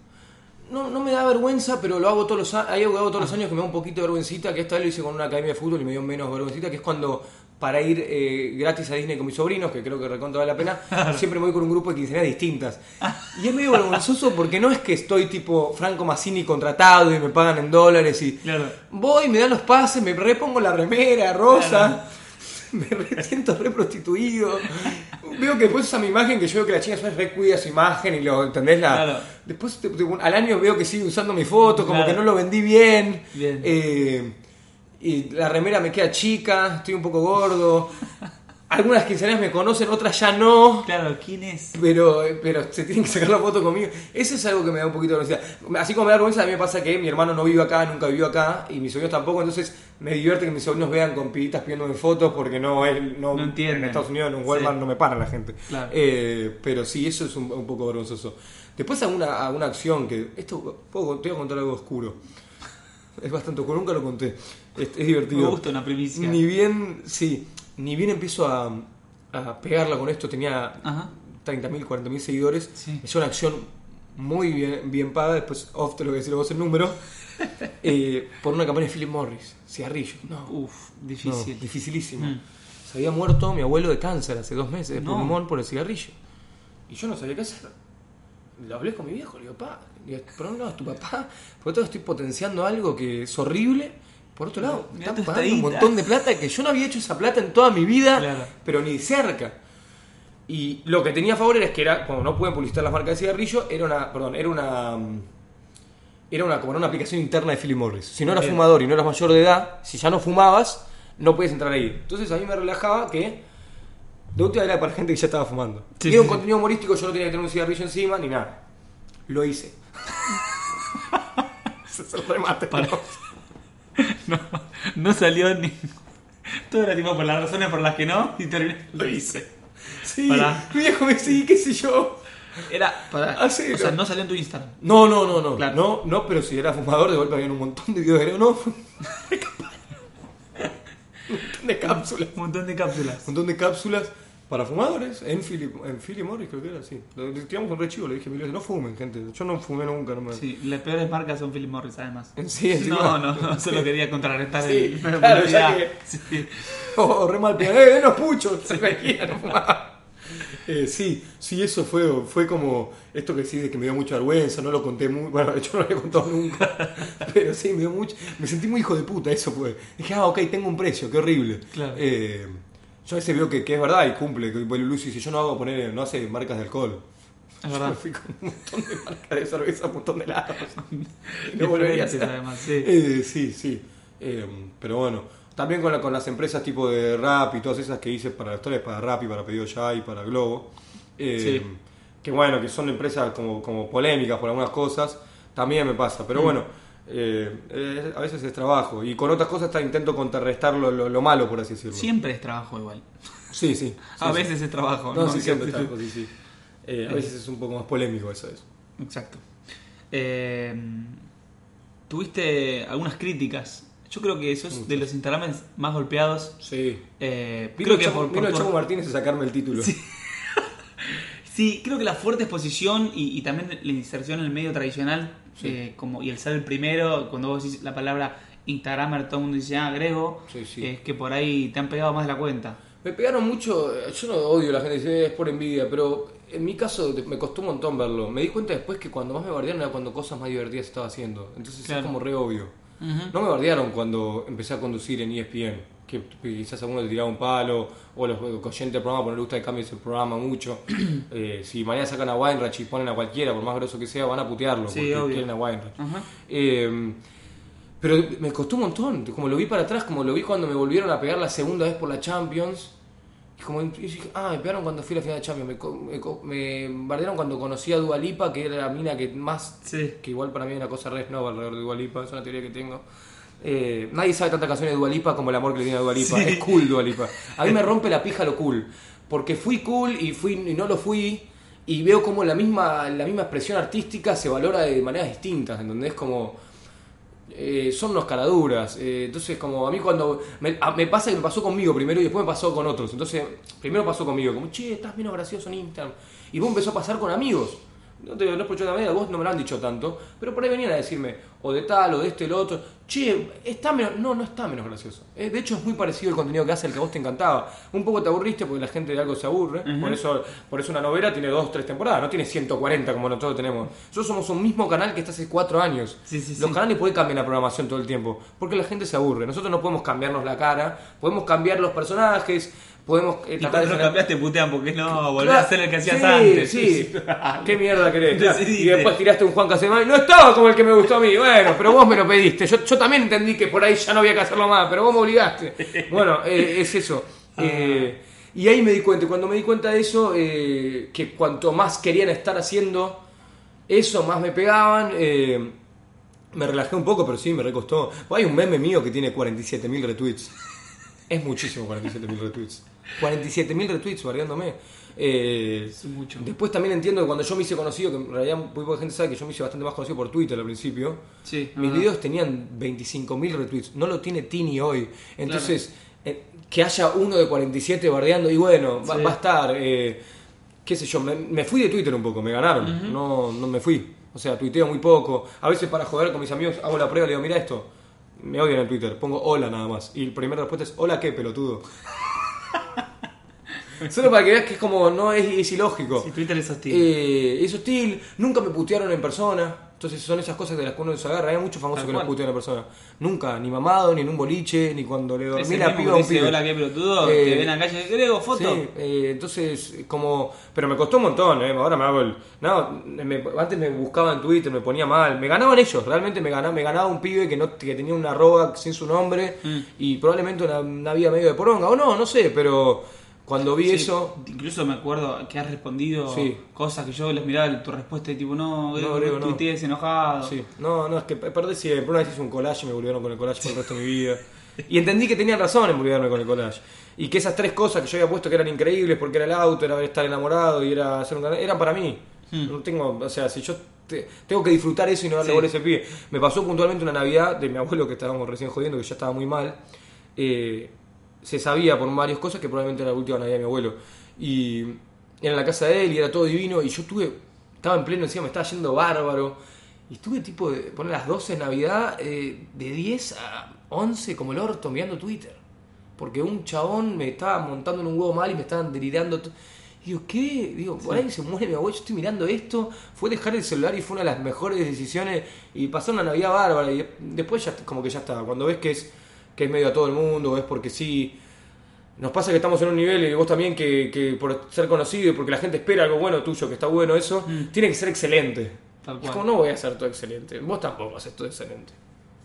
No, no me da vergüenza, pero lo hago todos los años. Hay algo que hago todos los años que me da un poquito de vergüencita, que esta vez lo hice con una academia de fútbol y me dio menos vergüencita, que es cuando para ir eh, gratis a Disney con mis sobrinos, que creo que recontra vale la pena, siempre me voy con un grupo de quinceañeras distintas. Y es medio vergonzoso porque no es que estoy tipo Franco Massini contratado y me pagan en dólares y Claro. voy, me dan los pases, me repongo la remera rosa. Me re- siento re prostituido. Veo que después usa mi imagen, que yo veo que la chica re cuida su imagen y lo, ¿entendés? La. Después al año veo que sigue usando mi foto, como que no lo vendí bien. Bien. Eh, y la remera me queda chica, estoy un poco gordo. algunas quinceañeras me conocen, otras ya no. Claro, ¿quién es? Pero, pero se tienen que sacar la foto conmigo. Eso es algo que me da un poquito de vergüenza. Así como me da vergüenza, a mí me pasa que mi hermano no vive acá, nunca vivió acá, y mis sobrinos tampoco, entonces me divierte que mis sobrinos vean con piditas pidiéndome fotos porque no, él, no, No entienden. en Estados Unidos, en un Walmart Sí. no me para la gente. Claro. Eh, pero sí, eso es un, un poco vergonzoso. Después alguna, alguna acción que... Esto, puedo, te voy a contar algo oscuro. Es bastante oscuro, nunca lo conté. Es, es divertido. Me gusta una primicia. Ni bien, sí, ni bien empiezo a, a pegarla con esto, tenía Ajá. 30.000, 40.000 seguidores. Sí. Es una acción muy bien, bien paga, después off te lo voy a decir vos el número, eh, por una campaña de Philip Morris, cigarrillos. No, Uf, no, difícil. dificilísimo. Mm. Se había muerto mi abuelo de cáncer hace dos meses, de No. pulmón por el cigarrillo. Y yo no sabía qué hacer. Lo hablé con mi viejo, le digo, pa, pero no, es tu papá, por otro lado estoy potenciando algo que es horrible. Por otro lado, Mirá están pagando un montón de plata que yo no había hecho esa plata en toda mi vida, Claro. pero ni cerca. Y lo que tenía a favor era que era, como no pueden publicitar las marcas de cigarrillo, era una, perdón, era una mm, era una, como una aplicación interna de Philip Morris. Si no eras Bien. fumador y no eras mayor de edad, si ya no fumabas, no puedes entrar ahí. Entonces a mí me relajaba que de última era para gente que ya estaba fumando. Sí, era un sí. contenido humorístico, yo no tenía que tener un cigarrillo encima ni nada. Lo hice. Ese es el remate. Para- No, no salió ni. Todo era tipo por las razones por las que no y terminé. Lo hice. Sí, Pará. mi viejo me sí, qué sé yo. Era para. Ah, sí, o sea, no. no salió en tu Instagram. No, no, no, no. Claro. No, no, pero si era fumador, de golpe había un montón de videos de no. un montón de cápsulas. Un montón de cápsulas. Un montón de cápsulas para fumadores en Philip, en Philip Morris, creo que era así. Lo- tiramos un rechivo, le dije mil veces, no fumen, gente. Yo no fumé nunca, no me. Sí, las peores marcas son Philip Morris, además. Sí, encima. No, no, no, solo quería contrarrestar Sí, el. la claro, ya Sí. Oh, re mal. ¡Eh, denos pucho! Se no fumaba. Eh, sí, sí, eso fue, fue como esto que sí, de que me dio mucha vergüenza, no lo conté muy, bueno, de hecho no lo había contado nunca, pero sí, me dio mucho, me sentí muy hijo de puta, eso fue. Dije, ah, ok, tengo un precio, qué horrible. Claro. Eh, yo a veces veo que, que es verdad y cumple, que bueno, Lucy dice, yo no hago poner, no hace marcas de alcohol. Es Yo verdad. me fui con un montón de marcas de cerveza, un montón de helados. No volvería a hacer. además, sí. Eh, sí, sí. Eh, pero bueno, también con, la- con las empresas tipo de Rap y todas esas que hice para historias, para Rap y para Pedido Ya y para Globo. eh, Sí. Que bueno, que son empresas como, como polémicas por algunas cosas, también me pasa. Mm. Pero bueno, eh, eh, a veces es trabajo. Y con otras cosas está- intento contrarrestar lo, lo- lo malo, por así decirlo. Siempre es trabajo igual. Sí, sí. A sí, sí. veces es trabajo. No, ¿no? sí, siempre sí. sí, sí. Eh, a veces es un poco más polémico eso. eso. Exacto. Eh, Tuviste algunas críticas. Yo creo que sos de los Instagramers más golpeados. Sí. Vino, creo que Chapo, por, vino por- Martínez a sacarme el título. Sí. Sí, creo que la fuerte exposición y, y también la inserción en el medio tradicional, Sí. eh, como y el ser el primero, cuando vos decís la palabra Instagramer, todo el mundo dice, ah, Grego, Sí, sí. es que por ahí te han pegado más de la cuenta. Me pegaron mucho, yo no odio a la gente, dice "Eh, es por envidia, pero en mi caso me costó un montón verlo. Me di cuenta después que cuando más me bardearon era cuando cosas más divertidas estaba haciendo. Entonces Claro. es como re obvio. Ujú. No me bardearon cuando empecé a conducir en ESPN, que quizás alguno te tiraba un palo, o los oyentes del programa, por no le gusta que cambies el programa mucho. Eh, si mañana sacan a Weinreich y ponen a cualquiera, por más grosso que sea, van a putearlo, Sí, porque obvio. quieren a Weinreich. Eh, pero me costó un montón, como lo vi para atrás, como lo vi cuando me volvieron a pegar la segunda vez por la Champions. Y como y dije, ah, me pegaron cuando fui a la final de Champions, me, me, me bardearon cuando conocí a Dua Lipa, que era la mina que más, Sí. que igual para mí es una cosa re snob alrededor de Dua Lipa, es una teoría que tengo. Eh, nadie sabe tantas canciones de Dua Lipa como el amor que le tiene a Dua Lipa, Sí. es cool Dua Lipa. A mí me rompe la pija lo cool, porque fui cool y fui y no lo fui, y veo como la misma, la misma expresión artística se valora de maneras distintas, en donde es como eh, son unos caraduras. eh, entonces, como a mí cuando. Me, a- me pasa que me pasó conmigo primero y después me pasó con otros. Entonces, primero pasó conmigo, como, che, estás menos gracioso en Instagram. Y vos empezó a pasar con amigos. No te no es por media, vos no me lo han dicho tanto, pero por ahí venían a decirme, o de tal, o de este, lo otro. Che, está menos. No, no está menos gracioso. Eh, de hecho, es muy parecido el contenido que hace el que a vos te encantaba. Un poco te aburriste porque la gente de algo se aburre. por, eso, por eso una novela tiene dos, tres temporadas, no tiene 140 como nosotros tenemos. Nosotros somos un mismo canal que está hace cuatro años. Sí, sí, Los sí. canales pueden cambiar la programación todo el tiempo, porque la gente se aburre. Nosotros no podemos cambiarnos la cara, podemos cambiar los personajes, podemos eh, Y cuando lo cambiaste putean porque no, volver Claro, a hacer el que hacías sí, antes. Sí, ¿Qué mierda querés? Decidiste. Y después tiraste un Juan Casemiro no estaba como el que me gustó a mí. Bueno, pero vos me lo pediste. Yo, yo también entendí que por ahí ya no había que hacerlo más, pero vos me obligaste. Bueno, eh, es eso. Ah. Eh, Y ahí me di cuenta, y cuando me di cuenta de eso, eh, que cuanto más querían estar haciendo eso, más me pegaban. me relajé un poco, pero sí, me recostó. Hay un meme mío que tiene 47.000 retweets. Es muchísimo 47.000 retweets. 47.000 retweets bardeándome. Eh, Es mucho. Después también entiendo que cuando yo me hice conocido, que en realidad muy poca gente sabe que yo me hice bastante más conocido por Twitter al principio, Sí, mis ah. videos tenían 25.000 retweets. No lo tiene Tini hoy. Entonces, eh, que haya uno de 47 bardeando, y bueno, va, Sí. va a estar. eh, qué sé yo, me, me fui de Twitter un poco, me ganaron. no, no me fui. O sea, tuiteo muy poco. A veces para joder con mis amigos hago la prueba y le digo, mira esto. Me odian en Twitter, pongo hola nada más. Y la primera respuesta es, hola qué, pelotudo. Solo para que veas que es como, no es, es ilógico. Sí, Twitter es hostil. Eh, es hostil, nunca me putearon en persona. Entonces son esas cosas de las que uno se agarra. Hay muchos famosos que cual. putean en persona. Nunca, ni mamado, ni en un boliche, ni cuando le dormí la piba a un pibe. hola, qué pelotudo, Eh, te ven acá y dicen, Grego, foto. Sí, eh, entonces, como. Pero me costó un montón, ¿eh? Ahora me hago el. No, me- antes me buscaba en Twitter, me ponía mal. Me ganaban ellos, realmente me ganaba, me ganaba un pibe que, no, que tenía una arroba sin su nombre Mm. y probablemente una, una vida medio de poronga. O no, no sé, pero cuando vi Sí, eso. Incluso me acuerdo que has respondido Sí. cosas que yo les miraba tu respuesta y tipo, no, No, no. tuitees enojado. Sí, no, no, es que perdí siempre. Una vez hice un collage y me volvieron con el collage por el resto de mi vida. Y entendí que tenían razón en volverme con el collage. Y que esas tres cosas que yo había puesto que eran increíbles, porque era el auto, era estar enamorado y era hacer un canal, eran para mí. Hmm. No tengo, o sea, si yo te- tengo que disfrutar eso y no darle Sí. a ese pibe. Me pasó puntualmente una Navidad de mi abuelo que estábamos recién jodiendo, que ya estaba muy mal. Eh, se sabía por varias cosas que probablemente era la última Navidad de mi abuelo. Y era en la casa de él y era todo divino. Y yo estuve, estaba en pleno encima, me estaba yendo bárbaro. Y estuve tipo, de poner las 12 de Navidad, eh, de 10 a 11 como el orto mirando Twitter. Porque un chabón me estaba montando en un huevo mal y me estaban delirando. Y digo, ¿qué? Digo, por ahí se muere mi abuelo, yo estoy mirando esto. Fue dejar el celular y fue una de las mejores decisiones. Y pasar una Navidad bárbara. Y después ya como que ya está. Cuando ves que es, que es medio a todo el mundo, es porque sí. Nos pasa que estamos en un nivel, y vos también, que, que por ser conocido y porque la gente espera algo bueno tuyo, que está bueno eso, tiene que ser excelente. Tal Es cual. como no voy a hacer todo excelente. Vos tampoco haces todo excelente.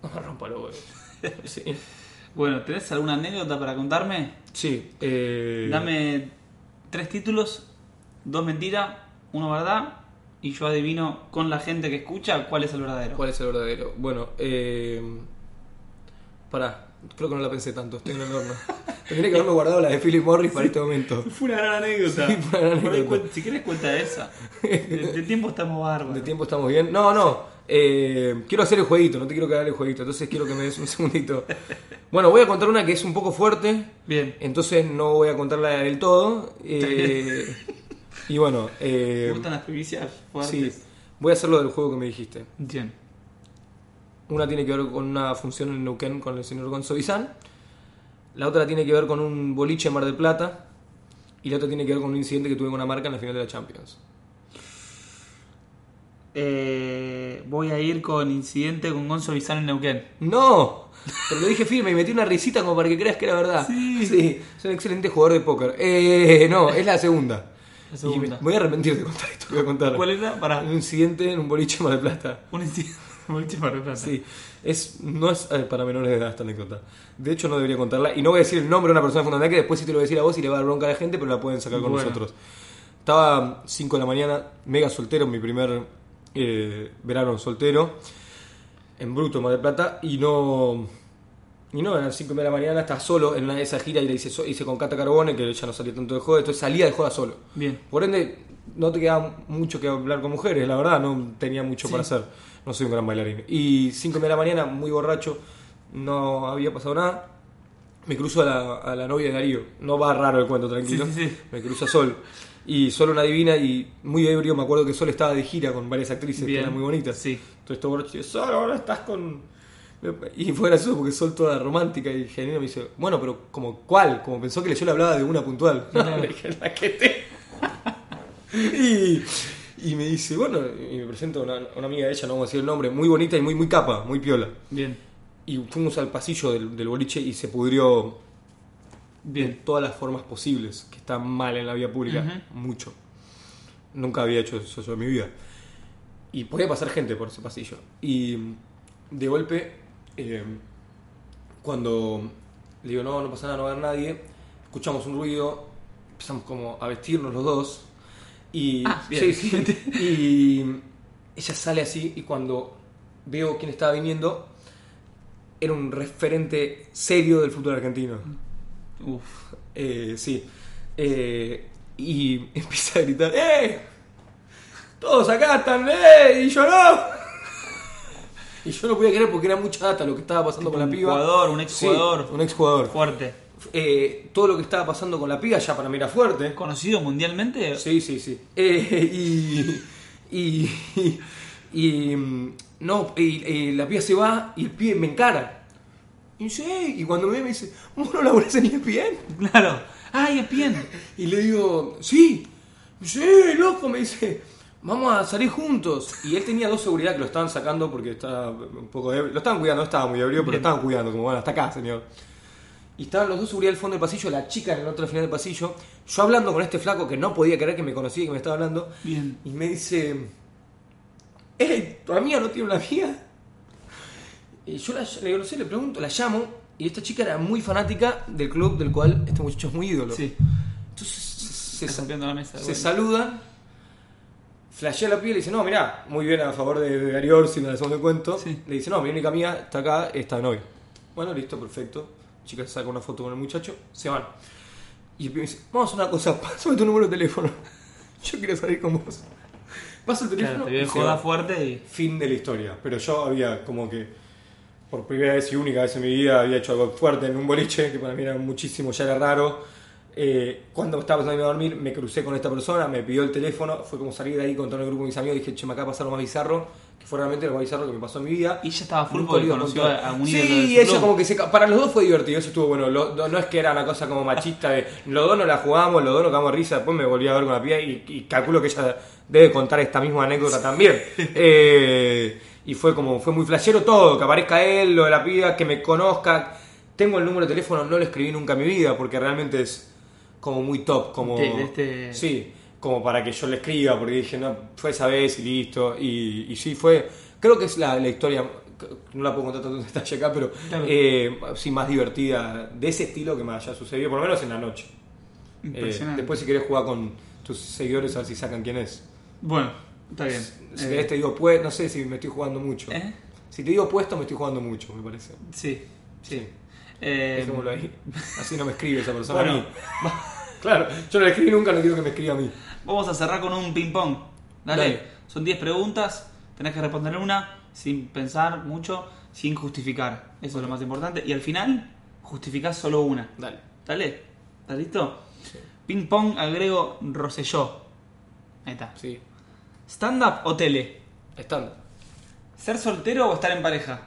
No me rompa los huevos. Sí. Bueno, ¿tenés alguna anécdota para contarme? Sí. eh, Dame tres títulos, dos mentiras, uno verdad, y yo adivino con la gente que escucha cuál es el verdadero. ¿Cuál es el verdadero? Bueno, eh. Pará, creo que no la pensé tanto, estoy en el horno. Tendría que haberme guardado la de Philip Morris para este momento. Fue una gran anécdota. Sí, fue una gran Por ahí anécdota. cuen- si quieres cuenta esa. De, de tiempo estamos bárbaros. De tiempo estamos bien. No, no. eh, quiero hacer el jueguito, no te quiero quedar el jueguito, entonces quiero que me des un segundito. Bueno, voy a contar una que es un poco fuerte, Bien. entonces no voy a contarla del todo. eh, y bueno, ¿Te eh, gustan las primicias sí, voy a hacer lo del juego que me dijiste. Bien. Una tiene que ver con una función en Neuquén con el señor Gonzo Bizán. La otra tiene que ver con un boliche en Mar del Plata. Y la otra tiene que ver con un incidente que tuve con una marca en la final de la Champions. Eh, voy a ir con incidente con Gonzo Bizán en Neuquén. ¡No! Pero lo dije firme y metí una risita como para que creas que era verdad. Sí. Sí, soy un excelente jugador de póker. Eh, no, es la segunda. La segunda. Y me- voy a arrepentir de contar esto. Voy a contar. ¿Cuál era? Para Un incidente en un boliche en Mar del Plata. un incidente. Plata. Sí, es, no es eh, para menores de edad esta anécdota. De hecho, no debería contarla. Y no voy a decir el nombre de una persona fundamental que después sí te lo voy a decir a vos y le va a dar bronca a la gente, pero la pueden sacar con Bueno. nosotros. Estaba 5 de la mañana, mega soltero, mi primer eh, verano soltero, en Bruto, Mar del Plata, y no. Y no, eran las 5 de la mañana, estaba solo en una de esas giras y la hice, so- hice con Cata Carbone, que ya no salía tanto de joda, entonces salía de joda solo. Bien. Por ende, no te quedaba mucho que hablar con mujeres, la verdad, no tenía mucho Sí. para hacer. No soy un gran bailarín. Y 5 de la mañana, muy borracho, no había pasado nada. Me cruzo a la, a la novia de Darío. No va raro el cuento, tranquilo. Sí, sí, sí. Me cruzo a Sol. Y Sol una divina y muy ebrio. Me acuerdo que Sol estaba de gira con varias actrices Bien. que eran muy bonitas. Sí. Entonces todo borracho y Sol, ahora estás con... Y fue gracioso porque Sol toda romántica y genuina me dice, bueno, pero como cuál? Como pensó que yo le hablaba de una puntual. Le dije, la que te... y, y me dice, bueno, y me presento a una, una amiga de ella, no vamos a decir el nombre, muy bonita y muy, muy capa, muy piola. Bien. Y fuimos al pasillo del, del boliche y se pudrió de Bien. todas las formas posibles, que está mal en la vía pública, mucho. Nunca había hecho eso en mi vida. Y podía pasar gente por ese pasillo. Y de golpe, eh, cuando le digo, no, no pasa nada, no va a haber nadie, escuchamos un ruido empezamos como a vestirnos los dos. Y, Ah, bien. sí, sí. y ella sale así y cuando veo quién estaba viniendo, era un referente serio del fútbol argentino. Uf. Eh, sí. Eh, y empieza a gritar, ¡eh! Todos acá están, ¡eh! Y yo no. Y yo no podía creer porque era mucha data lo que estaba pasando con la un piba. jugador, un exjugador. Sí, un exjugador. Fuerte. Eh, todo lo que estaba pasando con la piba ya para mí era fuerte. ¿Conocido mundialmente? Sí, sí, sí. Eh, y, y, y, mm, no, y, la piba se va y el pibe me encara. Y y cuando me ve me dice, ¿vos no laburás en ESPN? Claro. Ay, es bien. Y le digo, sí, sí, loco, me dice, vamos a salir juntos. Y él tenía dos seguridad que lo estaban sacando porque estaba un poco ebrio. Lo estaban cuidando, no estaba muy ebrio, pero lo estaban cuidando, como bueno, hasta acá, señor. Y estaban los dos seguridad al fondo del pasillo, la chica en el otro final del pasillo, yo hablando con este flaco que no podía creer que me conocía y que me estaba hablando. Bien. Y me dice, ¡Ey, tu amiga no tiene una amiga? Y yo la, le digo, no sé, le pregunto, la llamo, y esta chica era muy fanática del club del cual este muchacho es muy ídolo. Sí. Entonces se, Está se, rompiendo la mesa. se bueno. saludan, flashea la piel y le dice, no, mirá, muy bien a favor de, de Gary Orsi, me la hacemos de cuento. Sí. Le dice, no, mi única amiga está acá, está de novia. Bueno, listo, perfecto. Chica se saca una foto con el muchacho, se van. Y el pibe me dice, vamos a hacer una cosa, pásame tu número de teléfono. Yo quiero salir con vos. Paso el teléfono Claro, te y joda fuerte y. Fin de la historia. Pero yo había como que, por primera vez y única vez en mi vida, había hecho algo fuerte en un boliche, que para mí era muchísimo, ya era raro. Eh, cuando estaba irme a dormir, me crucé con esta persona, me pidió el teléfono, fue como salir de ahí con todo el grupo de mis amigos, dije, che, me acaba de pasar lo más bizarro, fue realmente lo más bizarro que me pasó en mi vida. Y ella estaba full porque conoció a ídolo Sí, ella como que se... Para los dos fue divertido, eso estuvo bueno. Lo- no, no es que era una cosa como machista de... Los dos no la jugamos, los dos nos de risa, después me volví a ver con la piba y, y calculo que ella debe contar esta misma anécdota también. Eh, y fue como... Fue muy flashero todo, que aparezca él, lo de la piba, que me conozca. Tengo el número de teléfono, no lo escribí nunca en mi vida porque realmente es como muy top, como... De- de este- Sí, como para que yo le escriba, porque dije, no, fue esa vez y listo. Y, y sí, fue. Creo que es la, la historia, no la puedo contar tanto en detalle acá, pero Claro. eh, sí, más divertida de ese estilo que me haya sucedido, por lo menos en la noche. Eh, Impresionante. después, si querés jugar con tus seguidores, a ver si sacan quién es. Bueno, está bien. Si Eh, querés, te digo, pues, no sé si me estoy jugando mucho. ¿Eh? Si te digo puesto, me estoy jugando mucho, me parece. Sí, sí. Sí. Eh, Dejémoslo ahí. Así no me escribe esa persona a mí. claro, yo no le escribí nunca, no quiero que me escriba a mí. Vamos a cerrar con un ping-pong. Dale. Dale. Son 10 preguntas. Tenés que responder una sin pensar mucho, sin justificar. Eso es lo más importante. Y al final, justificás solo una. Dale. Dale. ¿Estás listo? Ping-pong agrego Rosselló. Ahí está. Sí. ¿Stand-up o tele? Estándar. ¿Ser soltero o estar en pareja?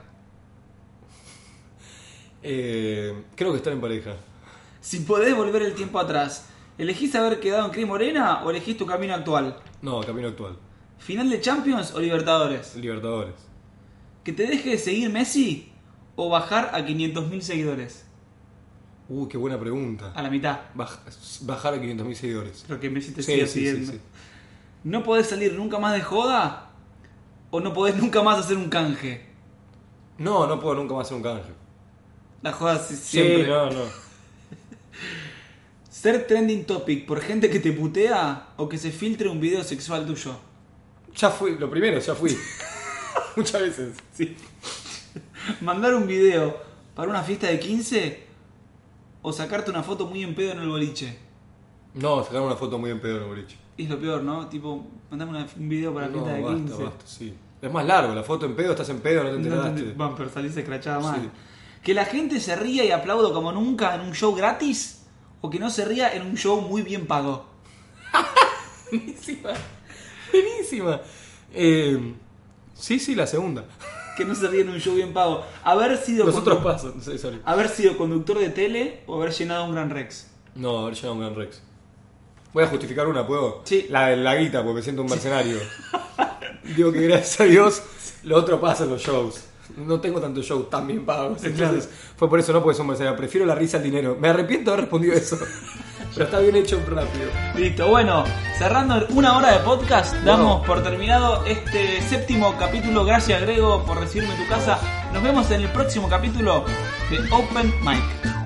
Eh, creo que estar en pareja. Si podés volver el tiempo atrás, ¿elegís haber quedado en Cris Morena o elegís tu camino actual? No, camino actual. ¿Final de Champions o Libertadores? Libertadores. ¿Que te deje de seguir Messi o bajar a 500.000 seguidores? Uh, qué buena pregunta. A la mitad. Baj- bajar a 500.000 seguidores. Pero que Messi te Sí, siga sí, siguiendo. sí. ¿No podés salir nunca más de joda? ¿O no podés nunca más hacer un canje? No, no puedo nunca más hacer un canje. La joda si- siempre. Sí, no, no. ¿Ser trending topic por gente que te putea o que se filtre un video sexual tuyo? Ya fui, lo primero, ya fui. Muchas veces. Sí. ¿Mandar un video para una fiesta de 15 o sacarte una foto muy en pedo en el boliche? No, sacar una foto muy en pedo en el boliche. Es lo peor, ¿no? Tipo, mandame una- un video para la No, fiesta de basta, 15. basta, sí. Es más largo, la foto en pedo, estás en pedo, no te No enteraste. te- Van, pero salís escrachada mal. Sí. Que la gente se ría y aplauda como nunca en un show gratis o que no se ría en un show muy bien pago. Buenísima. Buenísima. Eh, sí, sí, la segunda. Que no se ría en un show bien pago. Haber sido, Los otros condu- pasos, sí, sorry. haber sido conductor de tele o haber llenado un Gran Rex. No, haber llegado a un Gran Rex. Voy a justificar una, ¿puedo? Sí. La de la guita, porque me siento un mercenario. Digo que gracias a Dios lo otro pasa en los shows. No tengo tantos shows tan bien pagos. Entonces, fue por eso, no porque soy un mercenario. Prefiero la risa al dinero. Me arrepiento de haber respondido eso. Pero está bien hecho rápido. Listo, bueno, cerrando una hora de podcast, damos por terminado este séptimo capítulo. Gracias, Grego, por recibirme en tu casa. Nos vemos en el próximo capítulo de Open Mic.